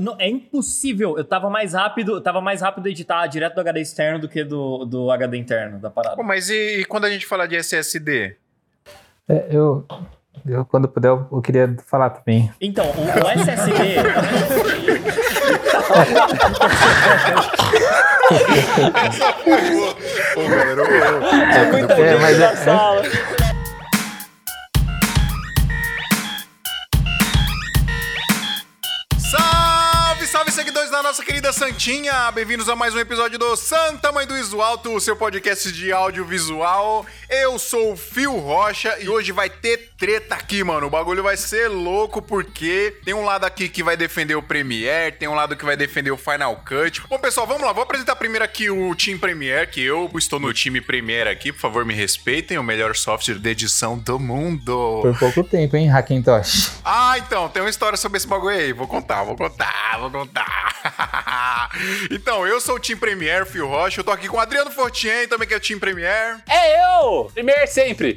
não, é impossível. Eu tava mais rápido, eu tava mais rápido editar direto do HD externo do que do, do HD interno da parada. Pô, mas e, e quando a gente fala de SSD? É, eu, eu, quando puder, eu, eu queria falar também. Então, o, o SSD. Pô, galera, eu- é muita É, gente mas na é- nossa querida Santinha! Bem-vindos a mais um episódio do Santa Mãe do Iso Alto, o seu podcast de audiovisual. Eu sou o Fio Rocha e hoje vai ter treta aqui, mano. O bagulho vai ser louco porque tem um lado aqui que vai defender o Premiere, tem um lado que vai defender o Final Cut. Bom, pessoal, vamos lá. Vou apresentar primeiro aqui o Team Premiere, que eu estou no time Premiere aqui. Por favor, me respeitem. O melhor software de edição do mundo. Por pouco tempo, hein, Hackintosh? Ah, então, tem uma história sobre esse bagulho aí. Vou contar, vou contar, vou contar. então, eu sou o Team Premiere, Fio Rocha. Eu tô aqui com o Adriano Fortien, também que é o Team Premiere. É eu! Primeiro sempre!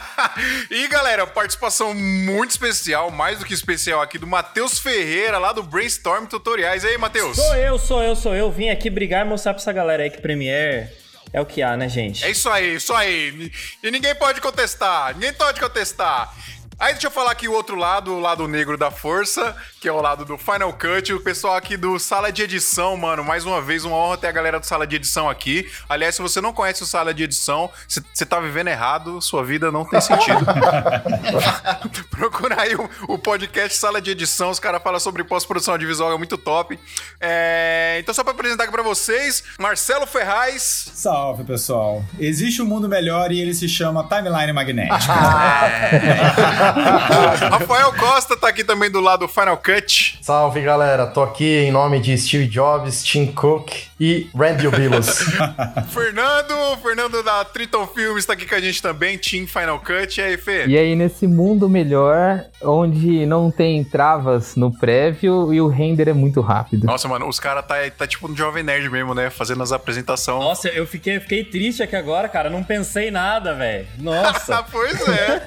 e galera, participação muito especial, mais do que especial aqui, do Matheus Ferreira, lá do Brainstorm Tutoriais. E aí, Matheus? Sou eu, sou eu, sou eu. Vim aqui brigar e mostrar pra essa galera aí que Premiere é o que há, né, gente? É isso aí, isso aí. E ninguém pode contestar, ninguém pode contestar. Aí deixa eu falar aqui o outro lado, o lado negro da força, que é o lado do Final Cut, o pessoal aqui do Sala de Edição, mano. Mais uma vez, uma honra ter a galera do Sala de Edição aqui. Aliás, se você não conhece o Sala de Edição, você tá vivendo errado, sua vida não tem sentido. Procura aí o, o podcast Sala de Edição, os caras falam sobre pós-produção audiovisual, é muito top. É, então, só pra apresentar aqui pra vocês, Marcelo Ferraz. Salve, pessoal. Existe um mundo melhor e ele se chama Timeline Magnética. Rafael Costa tá aqui também do lado do Final Cut. Salve galera, tô aqui em nome de Steve Jobs, Tim Cook e Randy Billups. Fernando, Fernando da Triton Filmes tá aqui com a gente também, Team Final Cut. E aí, Fê? E aí, nesse mundo melhor, onde não tem travas no prévio e o render é muito rápido. Nossa, mano, os caras tá, tá tipo um jovem nerd mesmo, né? Fazendo as apresentações. Nossa, eu fiquei, fiquei triste aqui agora, cara. Não pensei nada, velho. Nossa. pois é.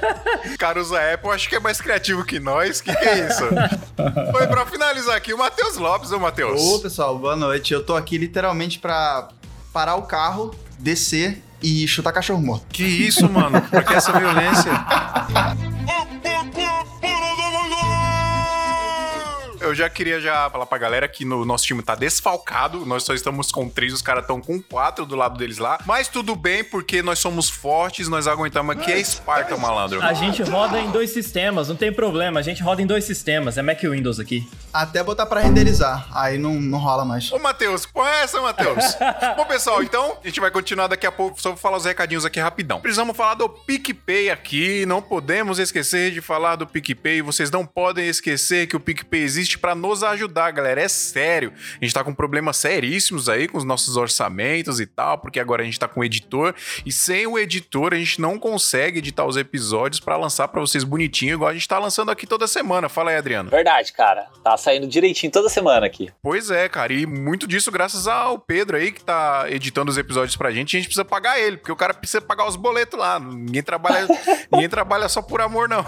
Cara, usa Apple, acho que é mais criativo que nós. Que que é isso? Foi pra finalizar aqui, o Matheus Lopes, ô Matheus. Ô, pessoal, boa noite. Eu tô aqui literalmente pra parar o carro, descer e chutar cachorro morto. Que isso, mano? Por que essa violência? Eu já queria já falar pra galera que no nosso time tá desfalcado. Nós só estamos com três, os caras estão com quatro do lado deles lá. Mas tudo bem, porque nós somos fortes, nós aguentamos aqui. É Esparta, malandro. A gente roda em dois sistemas, não tem problema. A gente roda em dois sistemas. É Mac e Windows aqui. Até botar pra renderizar. Aí não, não rola mais. Ô, Matheus, porra é essa, Matheus? Bom, pessoal, então, a gente vai continuar daqui a pouco, só vou falar os recadinhos aqui rapidão. Precisamos falar do PicPay aqui, não podemos esquecer de falar do PicPay, vocês não podem esquecer que o PicPay existe pra nos ajudar, galera, é sério. A gente tá com problemas seríssimos aí com os nossos orçamentos e tal, porque agora a gente tá com o editor, e sem o editor a gente não consegue editar os episódios pra lançar pra vocês bonitinho, igual a gente tá lançando aqui toda semana. Fala aí, Adriano. Verdade, cara. Tá saindo direitinho toda semana aqui. Pois é, cara, e muito disso graças ao Pedro aí que tá editando os episódios pra gente. A gente precisa pagar ele, porque o cara precisa pagar os boletos lá. Ninguém trabalha, ninguém trabalha só por amor, não.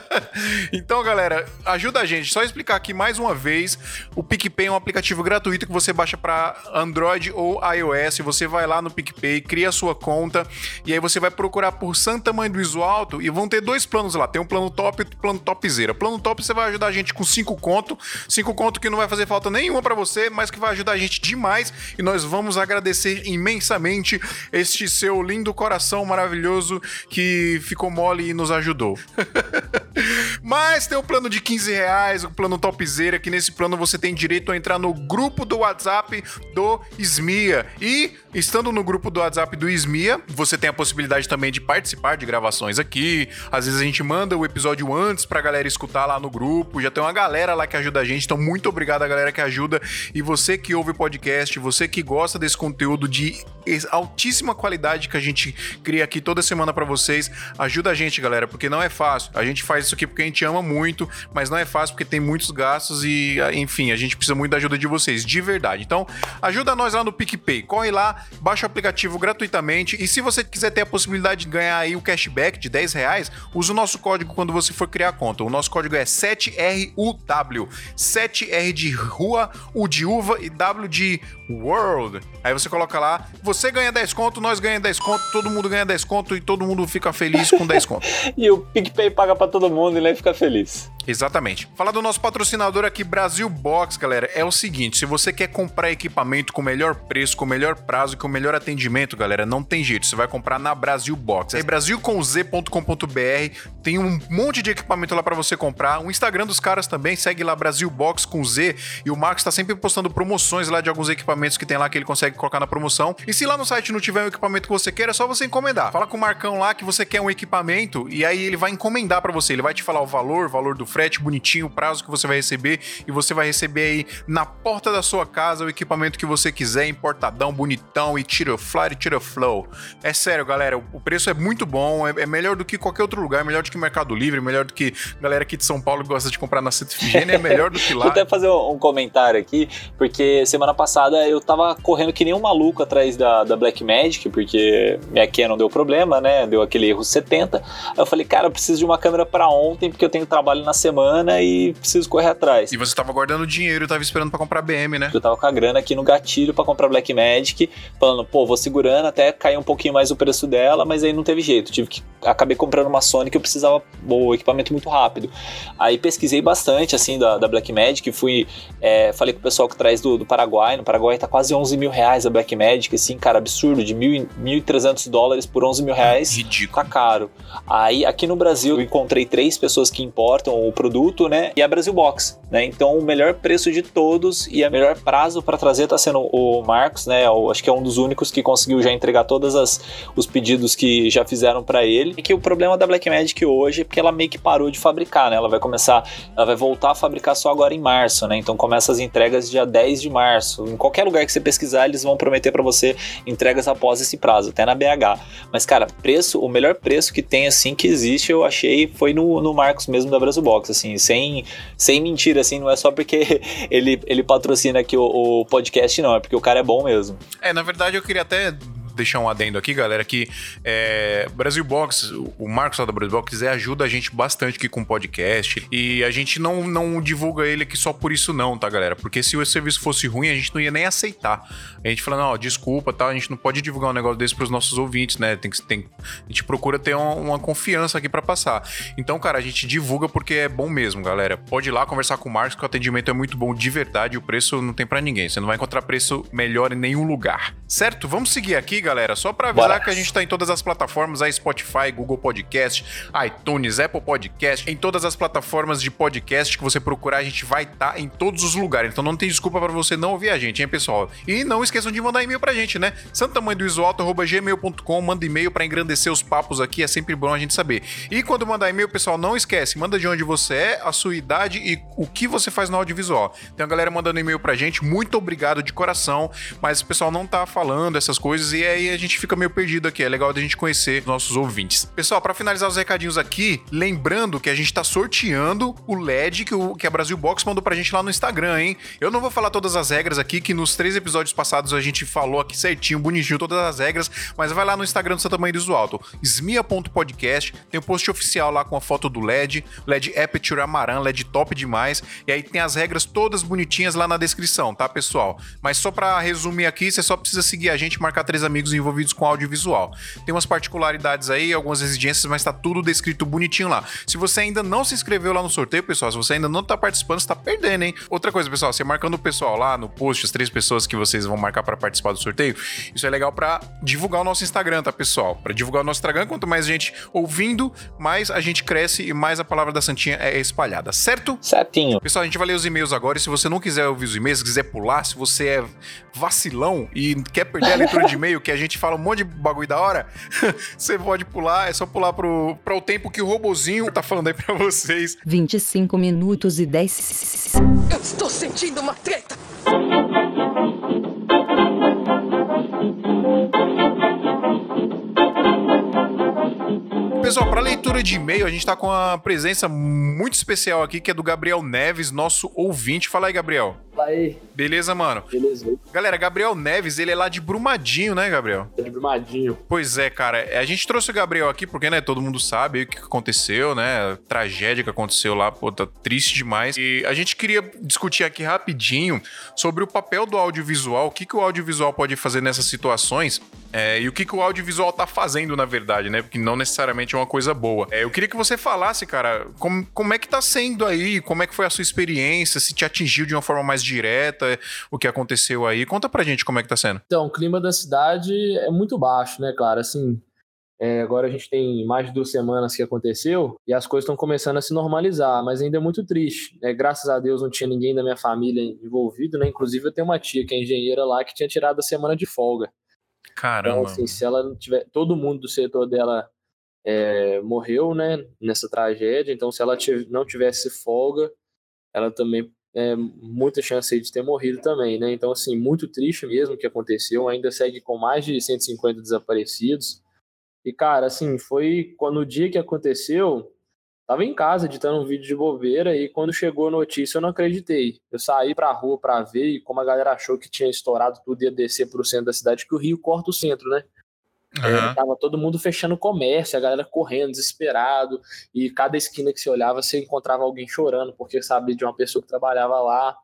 então, galera, ajuda a gente. Só explicar aqui mais uma vez: o PicPay é um aplicativo gratuito que você baixa pra Android ou iOS. Você vai lá no PicPay, cria a sua conta e aí você vai procurar por Santa Mãe do Iso Alto e vão ter dois planos lá. Tem um plano top e um plano topzera. Plano top você vai ajudar a gente com 5 conto, 5 conto que não vai fazer falta nenhuma pra você, mas que vai ajudar a gente demais e nós vamos agradecer imensamente este seu lindo coração maravilhoso que ficou mole e nos ajudou. Mas tem o plano de 15 reais, o plano topzera, que nesse plano você tem direito a entrar no grupo do WhatsApp do Smia. E, estando no grupo do WhatsApp do Smia, você tem a possibilidade também de participar de gravações aqui. Às vezes a gente manda o episódio antes pra galera escutar lá no grupo. Já tem uma galera lá que ajuda a gente, então muito obrigado a galera que ajuda. E você que ouve o podcast, você que gosta desse conteúdo de altíssima qualidade que a gente cria aqui toda semana pra vocês, ajuda a gente, galera, porque não é fácil. A gente faz isso aqui porque a gente ama muito, mas não é fácil porque tem muitos gastos e, enfim, a gente precisa muito da ajuda de vocês, de verdade. Então, ajuda nós lá no PicPay. Corre lá, baixa o aplicativo gratuitamente e se você quiser ter a possibilidade de ganhar aí o cashback de 10 reais, usa o nosso código quando você for criar a conta. O nosso código é 7RUW. 7R de rua, U de uva e W de world. Aí você coloca lá, você ganha 10 conto, nós ganhamos 10 conto, todo mundo ganha 10 conto e todo mundo fica feliz com 10 conto. E o PicPay paga pra todo mundo e nem fica feliz. Exatamente. Falar do nosso patrocinador aqui, Brasil Box, galera, é o seguinte: se você quer comprar equipamento com o melhor preço, com o melhor prazo com o melhor atendimento, galera, não tem jeito. Você vai comprar na Brasil Box. É brasilcomz.com.br. Tem um monte de equipamento lá para você comprar. O Instagram dos caras também segue lá Brasil Box com Z. E o Marcos tá sempre postando promoções lá de alguns equipamentos que tem lá que ele consegue colocar na promoção. E se lá no site não tiver o equipamento que você quer, é só você encomendar. Fala com o Marcão lá que você quer um equipamento e aí ele vai encomendar para você. Ele vai te falar o valor, valor do frete bonitinho, o prazo que você vai receber e você vai receber aí na porta da sua casa o equipamento que você quiser, importadão, bonitão e tira fly e tira flow. É sério, galera, o preço é muito bom, é, é melhor do que qualquer outro lugar, melhor do que Mercado Livre, melhor do que galera aqui de São Paulo que gosta de comprar na Santa Efigênia, é melhor do que lá. Vou até fazer um comentário aqui, porque semana passada eu tava correndo que nem um maluco atrás da, da Black Magic, porque minha Canon deu problema, né? Deu aquele erro 70. Aí eu falei, cara, eu preciso de uma câmera para ontem, porque eu tenho trabalho na semana e preciso correr atrás. E você tava guardando dinheiro e tava esperando para comprar BM, né? Eu tava com a grana aqui no gatilho para comprar Black Magic, falando, pô, vou segurando até cair um pouquinho mais o preço dela, mas aí não teve jeito. Tive que. Acabei comprando uma Sony que eu precisava o equipamento muito rápido. Aí pesquisei bastante, assim, da, da Black Magic, fui. É, falei com o pessoal que traz do, do Paraguai. No Paraguai tá quase 11 mil reais a Black Magic, assim, cara, absurdo, de mil, 1.300 dólares por 11 mil reais. Ridículo. Tá caro. Aí aqui no Brasil eu encontrei três pessoas que importam o produto, né? E a Brasil Box, né? Então o melhor preço de todos e a melhor prazo para trazer tá sendo o Marcos, né? Acho que é um dos únicos que conseguiu já entregar todos os pedidos que já fizeram para ele. E que o problema da Blackmagic hoje é porque ela meio que parou de fabricar, né? Ela vai começar, ela vai voltar a fabricar só agora em março, né? Então começa as entregas dia 10 de março. Em qualquer lugar que você pesquisar, eles vão prometer para você entregas após esse prazo, até na BH. Mas cara, preço, o melhor preço que tem assim que existe, eu achei foi no, no Marcos mesmo da Brasil Box, assim, sem sem mentira assim, não é só porque ele ele patrocina aqui o, o podcast não, é porque o cara é bom mesmo. É, na verdade eu queria até deixar um adendo aqui, galera, que é, Brasil Box, o Marcos lá da Brasil Box, é, ajuda a gente bastante aqui com podcast e a gente não, não divulga ele aqui só por isso não, tá, galera? Porque se o serviço fosse ruim, a gente não ia nem aceitar. A gente fala, não, desculpa, tá? A gente não pode divulgar um negócio desse pros nossos ouvintes, né? Tem que, tem, a gente procura ter uma, uma confiança aqui para passar. Então, cara, a gente divulga porque é bom mesmo, galera. Pode ir lá conversar com o Marcos, que o atendimento é muito bom de verdade, o preço não tem para ninguém. Você não vai encontrar preço melhor em nenhum lugar. Certo? Vamos seguir aqui, galera galera. Só para avisar Bora. que a gente tá em todas as plataformas, aí Spotify, Google Podcast, iTunes, Apple Podcast, em todas as plataformas de podcast que você procurar, a gente vai estar tá em todos os lugares. Então não tem desculpa para você não ouvir a gente, hein, pessoal? E não esqueçam de mandar e-mail pra gente, né? santamanhodoisoalto.gmail.com, manda e-mail para engrandecer os papos aqui, é sempre bom a gente saber. E quando mandar e-mail, pessoal, não esquece, manda de onde você é, a sua idade e o que você faz no audiovisual. Tem a galera mandando e-mail pra gente, muito obrigado de coração, mas o pessoal não tá falando essas coisas e aí a gente fica meio perdido aqui. É legal da gente conhecer nossos ouvintes. Pessoal, para finalizar os recadinhos aqui, lembrando que a gente tá sorteando o LED que, o, que a Brasil Box mandou pra gente lá no Instagram, hein? Eu não vou falar todas as regras aqui, que nos três episódios passados a gente falou aqui certinho, bonitinho, todas as regras, mas vai lá no Instagram do Santa Mãe do Alto, smia.podcast, tem o um post oficial lá com a foto do LED, LED Aperture Amaran, LED top demais, e aí tem as regras todas bonitinhas lá na descrição, tá, pessoal? Mas só para resumir aqui, você só precisa seguir a gente, marcar três amigos envolvidos com audiovisual. Tem umas particularidades aí, algumas exigências, mas tá tudo descrito bonitinho lá. Se você ainda não se inscreveu lá no sorteio, pessoal, se você ainda não tá participando, você tá perdendo, hein? Outra coisa, pessoal, você marcando o pessoal lá no post, as três pessoas que vocês vão marcar para participar do sorteio, isso é legal para divulgar o nosso Instagram, tá, pessoal? Para divulgar o nosso Instagram, quanto mais gente ouvindo, mais a gente cresce e mais a palavra da Santinha é espalhada, certo? Certinho. Pessoal, a gente vai ler os e-mails agora e se você não quiser ouvir os e-mails, quiser pular, se você é vacilão e quer perder a leitura de e-mail, que a gente fala um monte de bagulho da hora, você pode pular, é só pular pro, pro o tempo que o robozinho tá falando aí pra vocês. 25 minutos e 10. Eu estou sentindo uma treta! Pessoal, para leitura leitura de e-mail, a gente tá com uma presença muito especial aqui, que é do Gabriel Neves, nosso ouvinte. Fala aí, Gabriel. Fala aí. Beleza, mano? Beleza. Galera, Gabriel Neves, ele é lá de Brumadinho, né, Gabriel? É de Brumadinho. Pois é, cara. A gente trouxe o Gabriel aqui porque, né, todo mundo sabe o que aconteceu, né? A tragédia que aconteceu lá, pô, tá triste demais. E a gente queria discutir aqui rapidinho sobre o papel do audiovisual, o que, que o audiovisual pode fazer nessas situações é, e o que, que o audiovisual tá fazendo, na verdade, né? Porque não necessariamente é uma coisa boa. É, eu queria que você falasse, cara, como, como é que tá sendo aí, como é que foi a sua experiência, se te atingiu de uma forma mais direta o que aconteceu aí. Conta pra gente como é que tá sendo. Então, o clima da cidade é muito baixo, né, claro? Assim, é, agora a gente tem mais de duas semanas que aconteceu e as coisas estão começando a se normalizar, mas ainda é muito triste. Né? Graças a Deus não tinha ninguém da minha família envolvido, né? Inclusive eu tenho uma tia que é engenheira lá que tinha tirado a semana de folga. Caramba. Então, assim, se ela não tiver. Todo mundo do setor dela é, morreu, né? Nessa tragédia. Então, se ela não tivesse folga, ela também. É, muita chance de ter morrido também, né? Então, assim, muito triste mesmo o que aconteceu. Ainda segue com mais de 150 desaparecidos. E, cara, assim, foi quando o dia que aconteceu, Tava em casa editando um vídeo de bobeira e quando chegou a notícia eu não acreditei. Eu saí pra rua pra ver e como a galera achou que tinha estourado tudo ia descer pro centro da cidade, que o Rio corta o centro, né? Uhum. É, tava todo mundo fechando comércio, a galera correndo, desesperado, e cada esquina que você olhava você encontrava alguém chorando porque sabia de uma pessoa que trabalhava lá.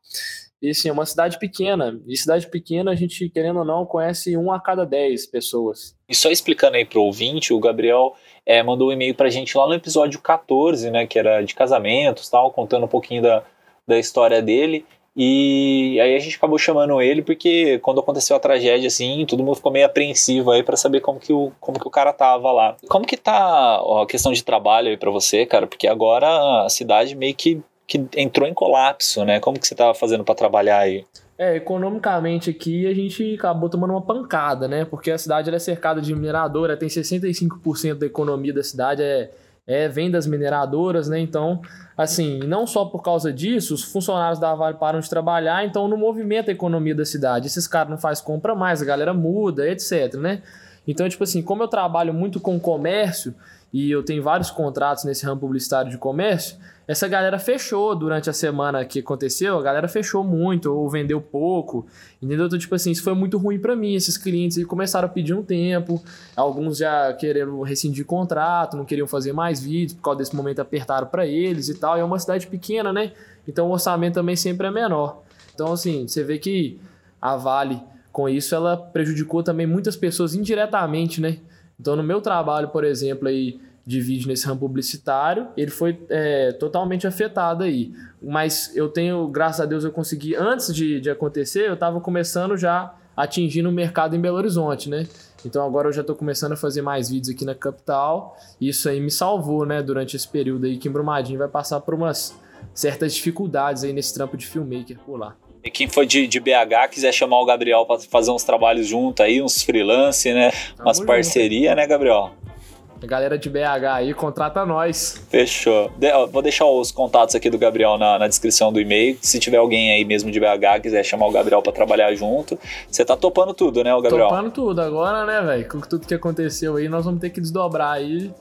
E sim, é uma cidade pequena. E cidade pequena, a gente, querendo ou não, conhece um a cada dez pessoas. E só explicando aí pro ouvinte, o Gabriel é, mandou um e-mail pra gente lá no episódio 14, né, que era de casamentos tal, contando um pouquinho da, da história dele. E aí a gente acabou chamando ele porque quando aconteceu a tragédia, assim, todo mundo ficou meio apreensivo aí para saber como que, o, como que o cara tava lá. Como que tá a questão de trabalho aí pra você, cara? Porque agora a cidade meio que, que entrou em colapso, né? Como que você tava fazendo para trabalhar aí? É, economicamente aqui a gente acabou tomando uma pancada, né? Porque a cidade é cercada de mineradora, tem 65% da economia da cidade é, é vem das mineradoras, né? Então, assim, não só por causa disso, os funcionários da Vale param de trabalhar, então não movimenta a economia da cidade. Esses caras não faz compra mais, a galera muda, etc, né? Então, tipo assim, como eu trabalho muito com comércio e eu tenho vários contratos nesse ramo publicitário de comércio, essa galera fechou durante a semana que aconteceu, a galera fechou muito ou vendeu pouco, entendeu? Então, tipo assim, isso foi muito ruim para mim. Esses clientes começaram a pedir um tempo, alguns já quereram rescindir contrato, não queriam fazer mais vídeos, por causa desse momento apertaram para eles e tal. E é uma cidade pequena, né? Então o orçamento também sempre é menor. Então, assim, você vê que a Vale, com isso, ela prejudicou também muitas pessoas indiretamente, né? Então, no meu trabalho, por exemplo, aí de vídeo nesse ramo publicitário, ele foi é, totalmente afetado aí. Mas eu tenho, graças a Deus, eu consegui, antes de, de acontecer, eu estava começando já atingindo o mercado em Belo Horizonte, né? Então agora eu já estou começando a fazer mais vídeos aqui na capital. Isso aí me salvou, né? Durante esse período aí que em Brumadinho vai passar por umas certas dificuldades aí nesse trampo de filmmaker por lá. E quem for de, de BH quiser chamar o Gabriel para fazer uns trabalhos junto aí, uns freelance, né? Umas parceria, né, Gabriel? A galera de BH aí, contrata nós. Fechou. De, ó, vou deixar os contatos aqui do Gabriel na, na descrição do e-mail. Se tiver alguém aí mesmo de BH quiser chamar o Gabriel para trabalhar junto. Você tá topando tudo, né, o Gabriel? Topando tudo agora, né, velho? Com tudo que aconteceu aí, nós vamos ter que desdobrar aí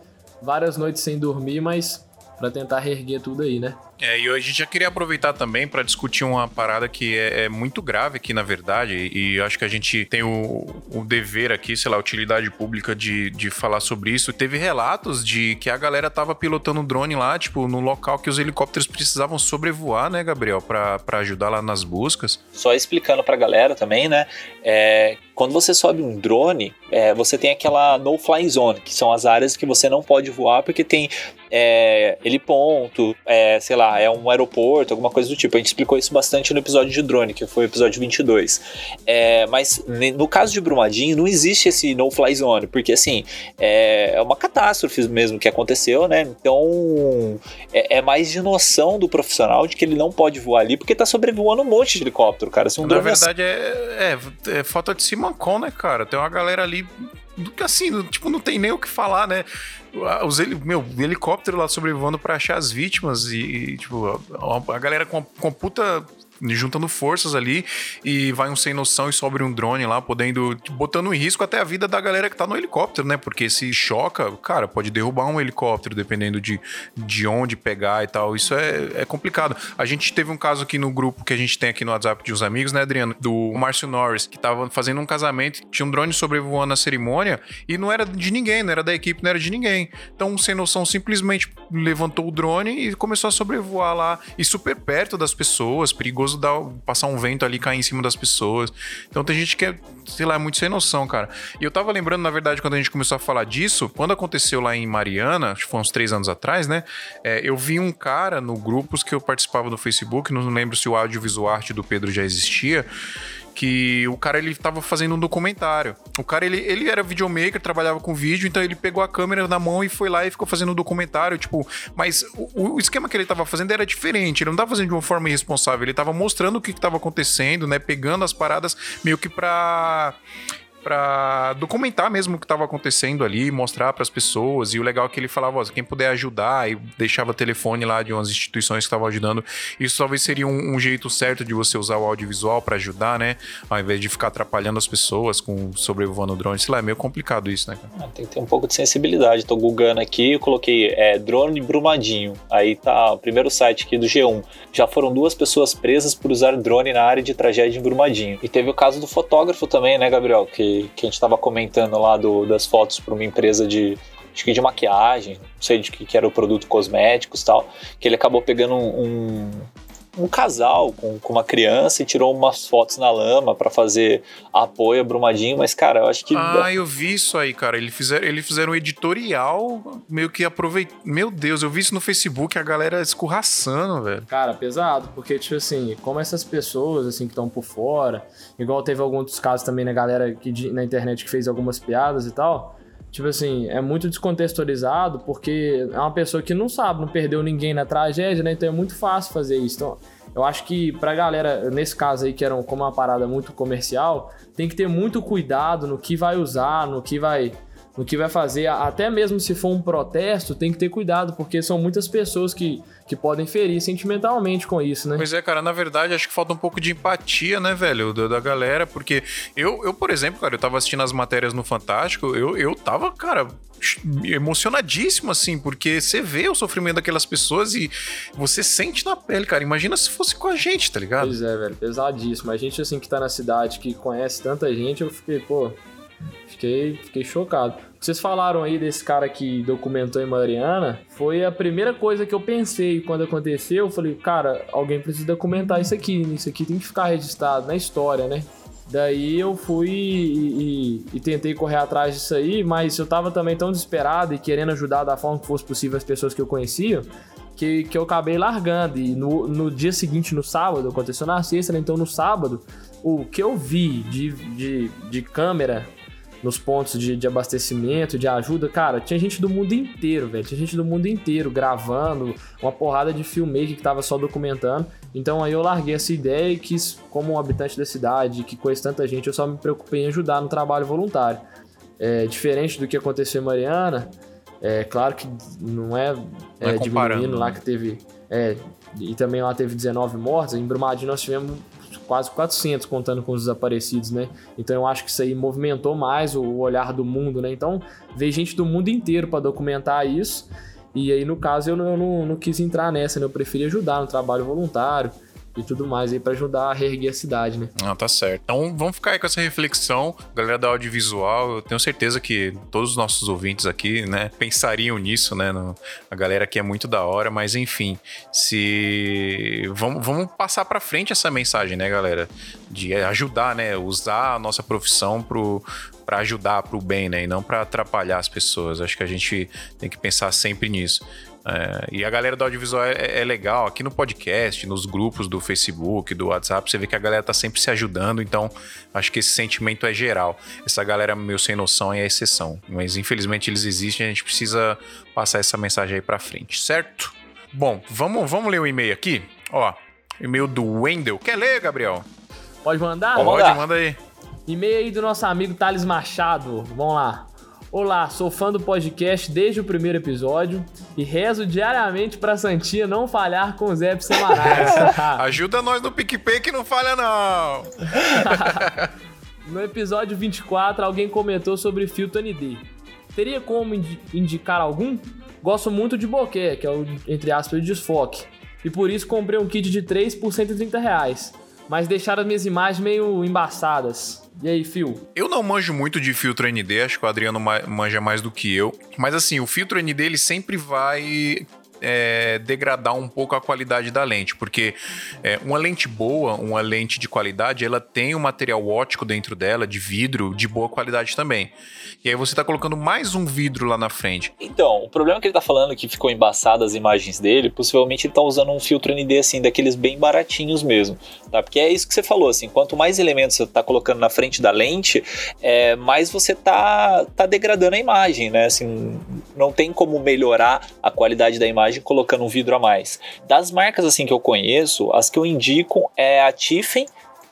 várias noites sem dormir, mas para tentar reerguer tudo aí, né? É, e a gente já queria aproveitar também para discutir uma parada que é, é, muito grave aqui, na verdade, e acho que a gente tem o, o, dever aqui, sei lá, utilidade pública de, de falar sobre isso. Teve relatos de que a galera tava pilotando drone lá, tipo, no local que os helicópteros precisavam sobrevoar, né, Gabriel, para ajudar lá nas buscas. Só explicando pra galera também, né, é, quando você sobe um drone, é, você tem aquela no-fly zone, que são as áreas que você não pode voar porque tem é, heliponto, é, sei lá, lá, é um aeroporto, alguma coisa do tipo. A gente explicou isso bastante no episódio de drone, que foi o episódio 22. É, mas no caso de Brumadinho, não existe esse no-fly zone, porque assim, é, é uma catástrofe mesmo que aconteceu, né? Então é, é, mais de noção do profissional de que ele não pode voar ali, porque tá sobrevoando um monte de helicóptero, cara. Se um Na verdade, é, é, é falta de Simancon, né, cara? Tem uma galera ali assim, tipo, não tem nem o que falar, né? Os, meu, helicóptero lá sobrevoando para achar as vítimas e, e tipo, a, a galera com, com puta juntando forças ali e vai um sem noção e sobre um drone lá, podendo. botando em risco até a vida da galera que tá no helicóptero, né? Porque se choca, cara, pode derrubar um helicóptero, dependendo de, de onde pegar e tal. Isso é, é complicado. A gente teve um caso aqui no grupo que a gente tem aqui no WhatsApp de uns amigos, né, Adriano? Do Márcio Norris, que tava fazendo um casamento, tinha um drone sobrevoando a cerimônia e não era de ninguém, não era da equipe, não era de ninguém. Então, um sem noção simplesmente levantou o drone e começou a sobrevoar lá e super perto das pessoas, perigoso dar, passar um vento ali, cair em cima das pessoas. Então tem gente que é, sei lá, é muito sem noção, cara. E eu tava lembrando, na verdade, quando a gente começou a falar disso, quando aconteceu lá em Mariana, acho que foi uns três anos atrás, né? É, eu vi um cara no grupos que eu participava no Facebook, não lembro se o audiovisual arte do Pedro já existia, que o cara ele tava fazendo um documentário. O cara ele, ele era videomaker, trabalhava com vídeo, então ele pegou a câmera na mão e foi lá e ficou fazendo um documentário, tipo, mas o, o esquema que ele tava fazendo era diferente, ele não tava fazendo de uma forma irresponsável, ele tava mostrando o que, que tava acontecendo, né, pegando as paradas meio que pra para documentar mesmo o que estava acontecendo ali, mostrar para as pessoas. E o legal é que ele falava, quem puder ajudar, e deixava telefone lá de umas instituições que estavam ajudando. Isso talvez seria um, um, jeito certo de você usar o audiovisual para ajudar, né? Ao invés de ficar atrapalhando as pessoas com sobrevoando o drone. Sei lá, é meio complicado isso, né? Ah, tem que ter um pouco de sensibilidade. Tô googando aqui, eu coloquei é, drone brumadinho. Aí tá o primeiro site aqui do G1. Já foram duas pessoas presas por usar drone na área de tragédia em Brumadinho. E teve o caso do fotógrafo também, né, Gabriel? Que que, a gente estava comentando lá do, das fotos para uma empresa de acho que de maquiagem, não sei de que, que era o produto cosméticos tal, que ele acabou pegando um, um casal com, com, uma criança e tirou umas fotos na lama para fazer apoio a Brumadinho, mas cara, eu acho que Ah, eu vi isso aí, cara. Eles fizeram, eles fizeram um editorial meio que aproveit... Meu Deus, eu vi isso no Facebook, a galera escorraçando, velho. Cara, pesado, porque tipo assim, como essas pessoas assim que estão por fora, igual teve alguns casos também na galera que na internet que fez algumas piadas e tal, tipo assim, é muito descontextualizado porque é uma pessoa que não sabe, não perdeu ninguém na tragédia, né? Então é muito fácil fazer isso. Então, eu acho que pra galera, nesse caso aí, que era como uma parada muito comercial, tem que ter muito cuidado no que vai usar, no que vai no que vai fazer, até mesmo se for um protesto, tem que ter cuidado, porque são muitas pessoas que, que podem ferir sentimentalmente com isso, né? Pois é, cara, na verdade, acho que falta um pouco de empatia, né, velho, da, da galera, porque eu, eu, por exemplo, cara, eu tava assistindo as matérias no Fantástico, eu, eu tava, cara, emocionadíssimo, assim, porque você vê o sofrimento daquelas pessoas e você sente na pele, cara. Imagina se fosse com a gente, tá ligado? Pois é, velho, pesadíssimo. A gente, assim, que tá na cidade, que conhece tanta gente, eu fiquei, pô, Fiquei, fiquei chocado. Vocês falaram aí desse cara que documentou em Mariana. Foi a primeira coisa que eu pensei quando aconteceu. Eu falei, cara, alguém precisa documentar isso aqui. Isso aqui tem que ficar registrado na história, né? Daí eu fui e, e, e, tentei correr atrás disso aí, mas eu tava também tão desesperado e querendo ajudar da forma que fosse possível as pessoas que eu conhecia, que, que eu acabei largando. E no, no dia seguinte, no sábado, aconteceu na sexta, né? Então no sábado, o que eu vi de, de, de câmera nos pontos de, de abastecimento, de ajuda, cara, tinha gente do mundo inteiro, velho. Tinha gente do mundo inteiro gravando, uma porrada de filmmaker que tava só documentando. Então aí eu larguei essa ideia e quis, como um habitante da cidade, que conhece tanta gente, eu só me preocupei em ajudar no trabalho voluntário. É, diferente do que aconteceu em Mariana, é claro que não é, é, é diminuindo lá né? que teve. É, e também lá teve 19 mortes. Em Brumadinho nós tivemos quase 400 contando com os desaparecidos, né? Então eu acho que isso aí movimentou mais o olhar do mundo, né? Então veio gente do mundo inteiro para documentar isso. E aí, no caso, eu não, eu não, não quis entrar nessa, né? Eu preferi ajudar no trabalho voluntário e tudo mais aí para ajudar a reerguer a cidade, né? Ah, tá certo. Então vamos ficar aí com essa reflexão, galera da audiovisual. Eu tenho certeza que todos os nossos ouvintes aqui, né, pensariam nisso, né? No, a galera aqui é muito da hora, mas enfim, se vamos, vamos passar para frente essa mensagem, né, galera, de ajudar, né, usar a nossa profissão pro para ajudar para o bem, né? E não para atrapalhar as pessoas. Acho que a gente tem que pensar sempre nisso. É, e a galera do audiovisual é, é, legal. Aqui no podcast, nos grupos do Facebook, do WhatsApp, você vê que a galera tá sempre se ajudando. Então, acho que esse sentimento é geral. Essa galera meio sem noção é a exceção. Mas infelizmente eles existem. A gente precisa passar essa mensagem aí para frente, certo? Bom, vamos, vamos ler o e-mail aqui. Ó, e-mail do Wendel. Quer ler, Gabriel? Pode mandar? Pode, manda aí. E-mail aí do nosso amigo Thales Machado. Vamos lá. Olá, sou fã do podcast desde o primeiro episódio e rezo diariamente pra Santinha não falhar com os apps semanais. Ajuda nós no PicPay que não falha, não. no episódio 24, alguém comentou sobre filtro ND. Teria como indi- indicar algum? Gosto muito de bokeh, que é o, entre aspas, o desfoque. E por isso comprei um kit de 3 por 130 reais. Mas deixaram as minhas imagens meio embaçadas. E aí, Phil? Eu não manjo muito de filtro ND, acho que o Adriano ma- manja mais do que eu. Mas assim, o filtro ND ele sempre vai é, degradar um pouco a qualidade da lente, porque é, uma lente boa, uma lente de qualidade, ela tem um material óptico dentro dela, de vidro, de boa qualidade também. E aí você tá colocando mais um vidro lá na frente. Então, o problema que ele tá falando que ficou embaçado as imagens dele, possivelmente ele tá usando um filtro ND assim, daqueles bem baratinhos mesmo, tá? Porque é isso que você falou, assim, quanto mais elementos você tá colocando na frente da lente, é, mais você tá, tá degradando a imagem, né? Assim, não tem como melhorar a qualidade da imagem colocando um vidro a mais. Das marcas assim que eu conheço, as que eu indico é a Tiffen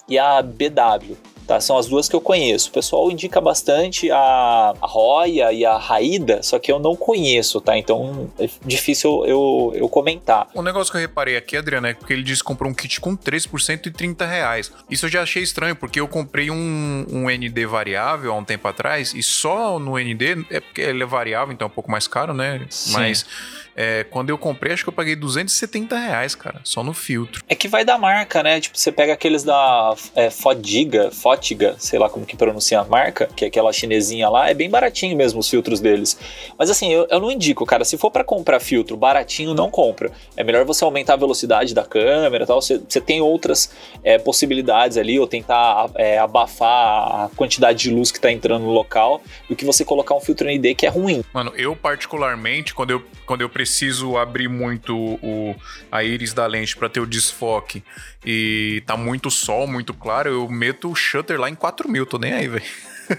e a BW. Tá, são as duas que eu conheço. O pessoal indica bastante a, a Roya e a Raída, só que eu não conheço, tá? Então é difícil eu, eu comentar. Um negócio que eu reparei aqui, Adriano, é porque ele disse que comprou um kit com 3 por 130 reais. Isso eu já achei estranho, porque eu comprei um, um ND variável há um tempo atrás, e só no ND, é porque ele é variável, então é um pouco mais caro, né? Sim. Mas é, quando eu comprei, acho que eu paguei 270 reais, cara, só no filtro. É que vai da marca, né? Tipo, você pega aqueles da é, Fodiga, Fotiga, sei lá como que pronuncia a marca, que é aquela chinesinha lá, é bem baratinho mesmo os filtros deles. Mas assim, eu, eu não indico, cara, se for pra comprar filtro baratinho, não compra. É melhor você aumentar a velocidade da câmera e tal, você, você tem outras é, possibilidades ali, ou tentar é, abafar a quantidade de luz que tá entrando no local, do que você colocar um filtro ND que é ruim. Mano, eu particularmente, quando eu, quando eu preciso abrir muito o, a íris da lente pra ter o desfoque e tá muito sol, muito claro, eu meto o shutter lá em 4000, tô nem aí, velho.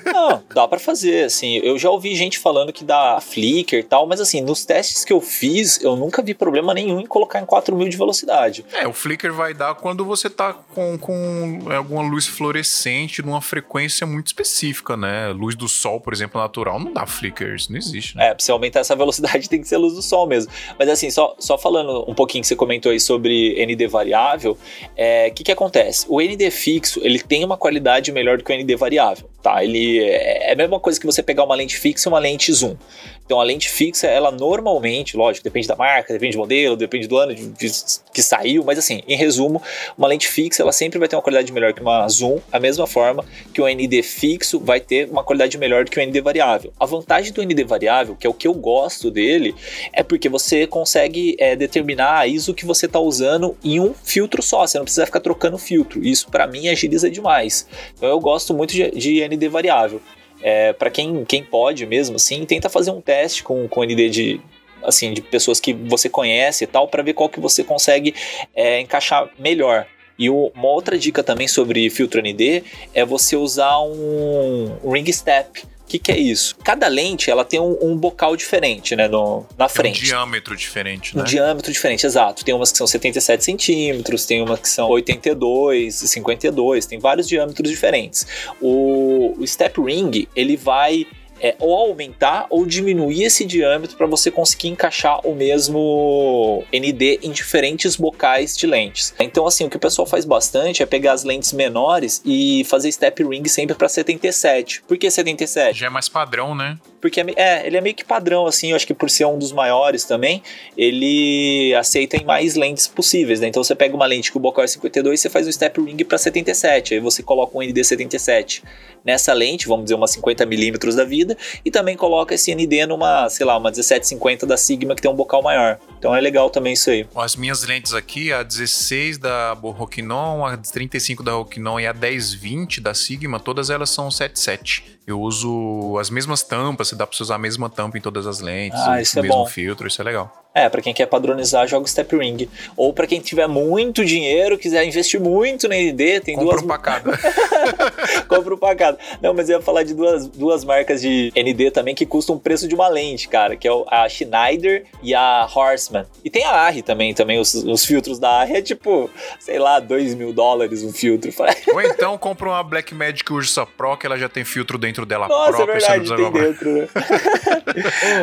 Não, dá pra fazer, assim. Eu já ouvi gente falando que dá flicker e tal, mas assim, nos testes que eu fiz, eu nunca vi problema nenhum em colocar em 4000 de velocidade. É, o flicker vai dar quando você tá com, com alguma luz fluorescente numa frequência muito específica, né? Luz do sol, por exemplo, natural, não dá flicker, isso não existe, né? É, pra você aumentar essa velocidade tem que ser luz do sol mesmo. Mas assim, só, só falando um pouquinho que você comentou aí sobre ND variável, o é, que que acontece? O ND fixo, ele tem uma qualidade melhor do que o ND variável, tá? Ele é a mesma coisa que você pegar uma lente fixa e uma lente zoom. Então a lente fixa, ela normalmente, lógico, depende da marca, depende do modelo, depende do ano de, de, que saiu, mas assim, em resumo, uma lente fixa, ela sempre vai ter uma qualidade melhor que uma zoom, a mesma forma que o ND fixo vai ter uma qualidade melhor do que o ND variável. A vantagem do ND variável, que é o que eu gosto dele, é porque você consegue é, determinar a ISO que você está usando em um filtro só, você não precisa ficar trocando filtro. Isso para mim agiliza demais. Então eu gosto muito de, de ND variável. É, para quem, quem pode mesmo, assim, tenta fazer um teste com, com ND de, assim, de pessoas que você conhece e tal, para ver qual que você consegue é, encaixar melhor. E uma outra dica também sobre filtro ND é você usar um ring step. O que, que é isso? Cada lente ela tem um, um bocal diferente, né, no, na frente. Um diâmetro diferente, né? Um diâmetro diferente, exato. Tem umas que são 77 centímetros, tem umas que são 82, 52, tem vários diâmetros diferentes. O, o step ring, ele vai é, ou aumentar ou diminuir esse diâmetro para você conseguir encaixar o mesmo ND em diferentes bocais de lentes. Então, assim, o que o pessoal faz bastante é pegar as lentes menores e fazer step ring sempre para 77. Por que 77? Já é mais padrão, né? Porque é, é, ele é meio que padrão, assim, eu acho que por ser um dos maiores também, ele aceita em mais lentes possíveis, né? Então você pega uma lente que o bocal é 52, você faz um step ring para 77, aí você coloca um ND 77 nessa lente, vamos dizer, uma 50mm da vida, e também coloca esse ND numa, sei lá, uma 1750 da Sigma que tem um bocal maior. Então é legal também isso aí. As minhas lentes aqui, a 16 da Rokinon, a 35 da Rokinon e a 1020 da Sigma, todas elas são 77. Eu uso as mesmas tampas, dá pra você usar a mesma tampa em todas as lentes, Ah, o isso é mesmo bom. filtro, isso é legal. É, pra quem quer padronizar, joga o Step Ring. Ou pra quem tiver muito dinheiro, quiser investir muito na ND, tem Compra duas. um pra cada. Compra um pra cada. Não, mas eu ia falar de duas, duas marcas de ND também que custam o preço de uma lente, cara, que é a Schneider e a Horseman. E tem a Arri também, também os, os filtros da Arri é tipo, sei lá, 2 mil dólares um filtro. Ou então compra uma Blackmagic Ursa Pro, que ela já tem filtro dentro dela Nossa, é própria. você não verdade, tem comprar. dentro, né?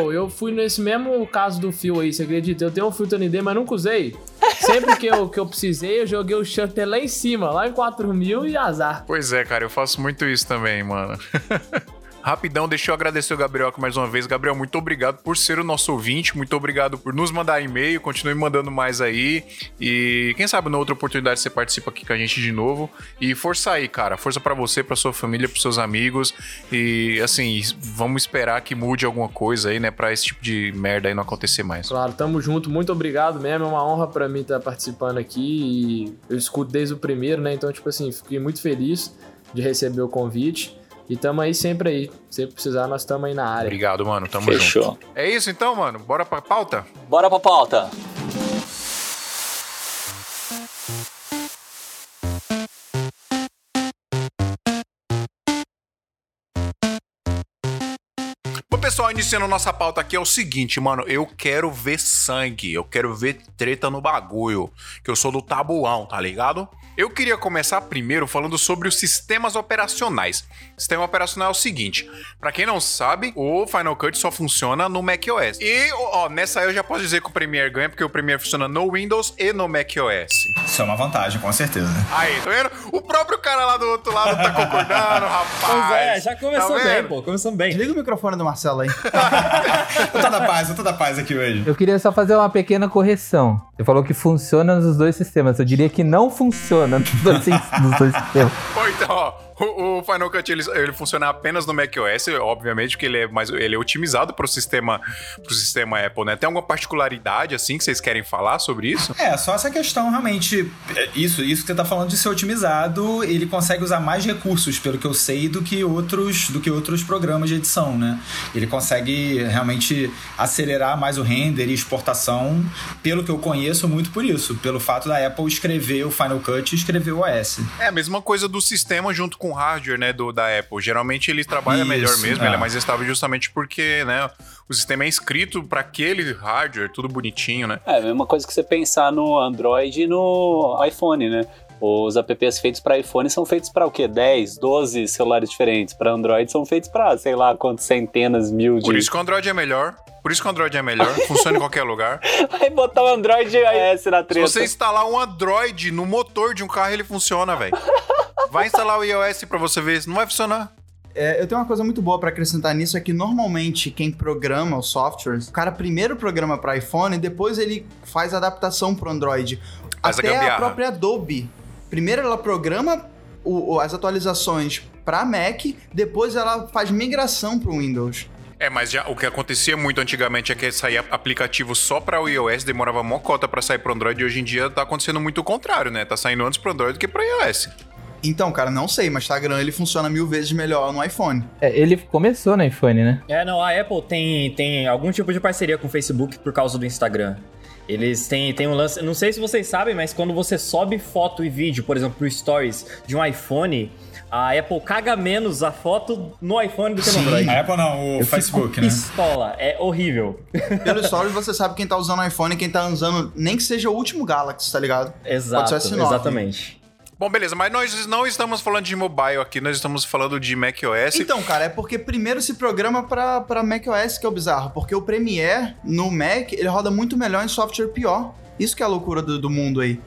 Ô, eu fui nesse mesmo caso do fio aí, você acredita? Eu tenho um filtro ND, mas nunca usei. Sempre que eu, que eu precisei, eu joguei o shutter lá em cima, lá em 4 mil e azar. Pois é, cara, eu faço muito isso também, mano. Rapidão, deixa eu agradecer o Gabriel aqui mais uma vez. Gabriel, muito obrigado por ser o nosso ouvinte, muito obrigado por nos mandar e-mail, continue mandando mais aí. E quem sabe na outra oportunidade você participa aqui com a gente de novo. E força aí, cara, força pra você, pra sua família, pros seus amigos. E assim, vamos esperar que mude alguma coisa aí, né, pra esse tipo de merda aí não acontecer mais. Claro, tamo junto, muito obrigado mesmo. É uma honra pra mim estar participando aqui. E eu escuto desde o primeiro, né? Então, tipo assim, fiquei muito feliz de receber o convite. E tamo aí sempre aí. Se precisar, nós tamo aí na área. Obrigado, mano, tamo Fechou. junto. É isso então, mano, bora pra pauta? Bora pra pauta. Pessoal, iniciando nossa pauta aqui é o seguinte, mano. Eu quero ver sangue, eu quero ver treta no bagulho. Que eu sou do tabuão, tá ligado? Eu queria começar primeiro falando sobre os sistemas operacionais. Sistema operacional é o seguinte: pra quem não sabe, o Final Cut só funciona no macOS. E, ó, nessa aí eu já posso dizer que o Premiere ganha, porque o Premiere funciona no Windows e no macOS. Isso é uma vantagem, com certeza. Aí, tá vendo? O próprio cara lá do outro lado tá concordando, rapaz. Pois é, já começou Tá bem, pô. Começamos bem. Liga o microfone do Marcelo aí. Eu tô da paz, eu tô da paz aqui hoje. Eu queria só fazer uma pequena correção. Você falou que funciona nos dois sistemas. Eu diria que não funciona nos dois, nos dois sistemas. Bom, então, ó, o, o Final Cut ele, ele funciona apenas no macOS, obviamente, que ele é mais ele é otimizado pro sistema pro sistema Apple, né? Tem alguma particularidade assim que vocês querem falar sobre isso? É, só essa questão realmente. é, Isso, isso que você tá falando de ser otimizado, ele consegue usar mais recursos, pelo que eu sei, do que outros, do que outros programas de edição, né? Ele consegue realmente acelerar mais o render e exportação, pelo que eu conheço, muito por isso. Pelo fato da Apple escrever o Final Cut e escrever o OS. É a mesma coisa do sistema junto com o hardware, né, do, da Apple. Geralmente ele trabalha Isso, melhor mesmo, é. ele é mais estável justamente porque, né, o sistema é escrito para aquele hardware, tudo bonitinho, né? É a mesma coisa que você pensar no Android e no iPhone, né? Os apps feitos para iPhone são feitos para o quê? 10, 12 celulares diferentes. Para Android são feitos para, sei lá, quantas centenas, mil de. Por isso que o Android é melhor. Por isso que o Android é melhor, funciona em qualquer lugar. Vai botar o Android iOS na Se treta. você instalar um Android no motor de um carro, ele funciona, velho. Vai instalar o iOS pra você ver, não vai funcionar. É, eu tenho uma coisa muito boa pra acrescentar nisso, é que normalmente quem programa os softwares, o cara primeiro programa para iPhone e depois ele faz a adaptação pro Android. Faz a Até a, gambiarra. própria Adobe. Primeiro ela programa o- o- as atualizações para Mac, depois ela faz migração pro Windows. É, mas já o que acontecia muito antigamente é que saía aplicativo só pra o iOS, demorava mocota pra sair pro Android, e hoje em dia tá acontecendo muito o contrário, né? Tá saindo antes pro Android do que pro iOS. Então, cara, não sei, mas Instagram ele funciona mil vezes melhor no iPhone. É, ele começou no iPhone, né? É, não, a Apple tem, tem algum tipo de parceria com o Facebook por causa do Instagram. Eles têm, têm um lance. Não sei se vocês sabem, mas quando você sobe foto e vídeo, por exemplo, pro Stories de um iPhone, a Apple caga menos a foto no iPhone do que no Android. A Apple não, o Eu Facebook, fico né? Pistola, é horrível. Pelo Stories você sabe quem tá usando iPhone e quem tá usando, nem que seja o último Galaxy, tá ligado? Exato, Pode ser S9. exatamente. Bom, beleza, mas nós não estamos falando de mobile aqui, nós estamos falando de macOS. Então, cara, é porque primeiro se programa pra, pra macOS que é o bizarro, porque o Premiere no Mac, ele roda muito melhor em software pior. Isso que é a loucura do, do mundo aí.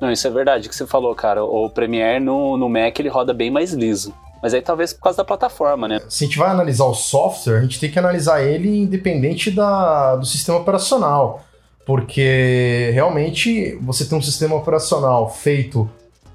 Não, isso é verdade que você falou, cara. O Premiere no, no Mac ele roda bem mais liso. Mas aí talvez por causa da plataforma, né? Se a gente vai analisar o software, a gente tem que analisar ele independente da, do sistema operacional. Porque realmente você tem um sistema operacional feito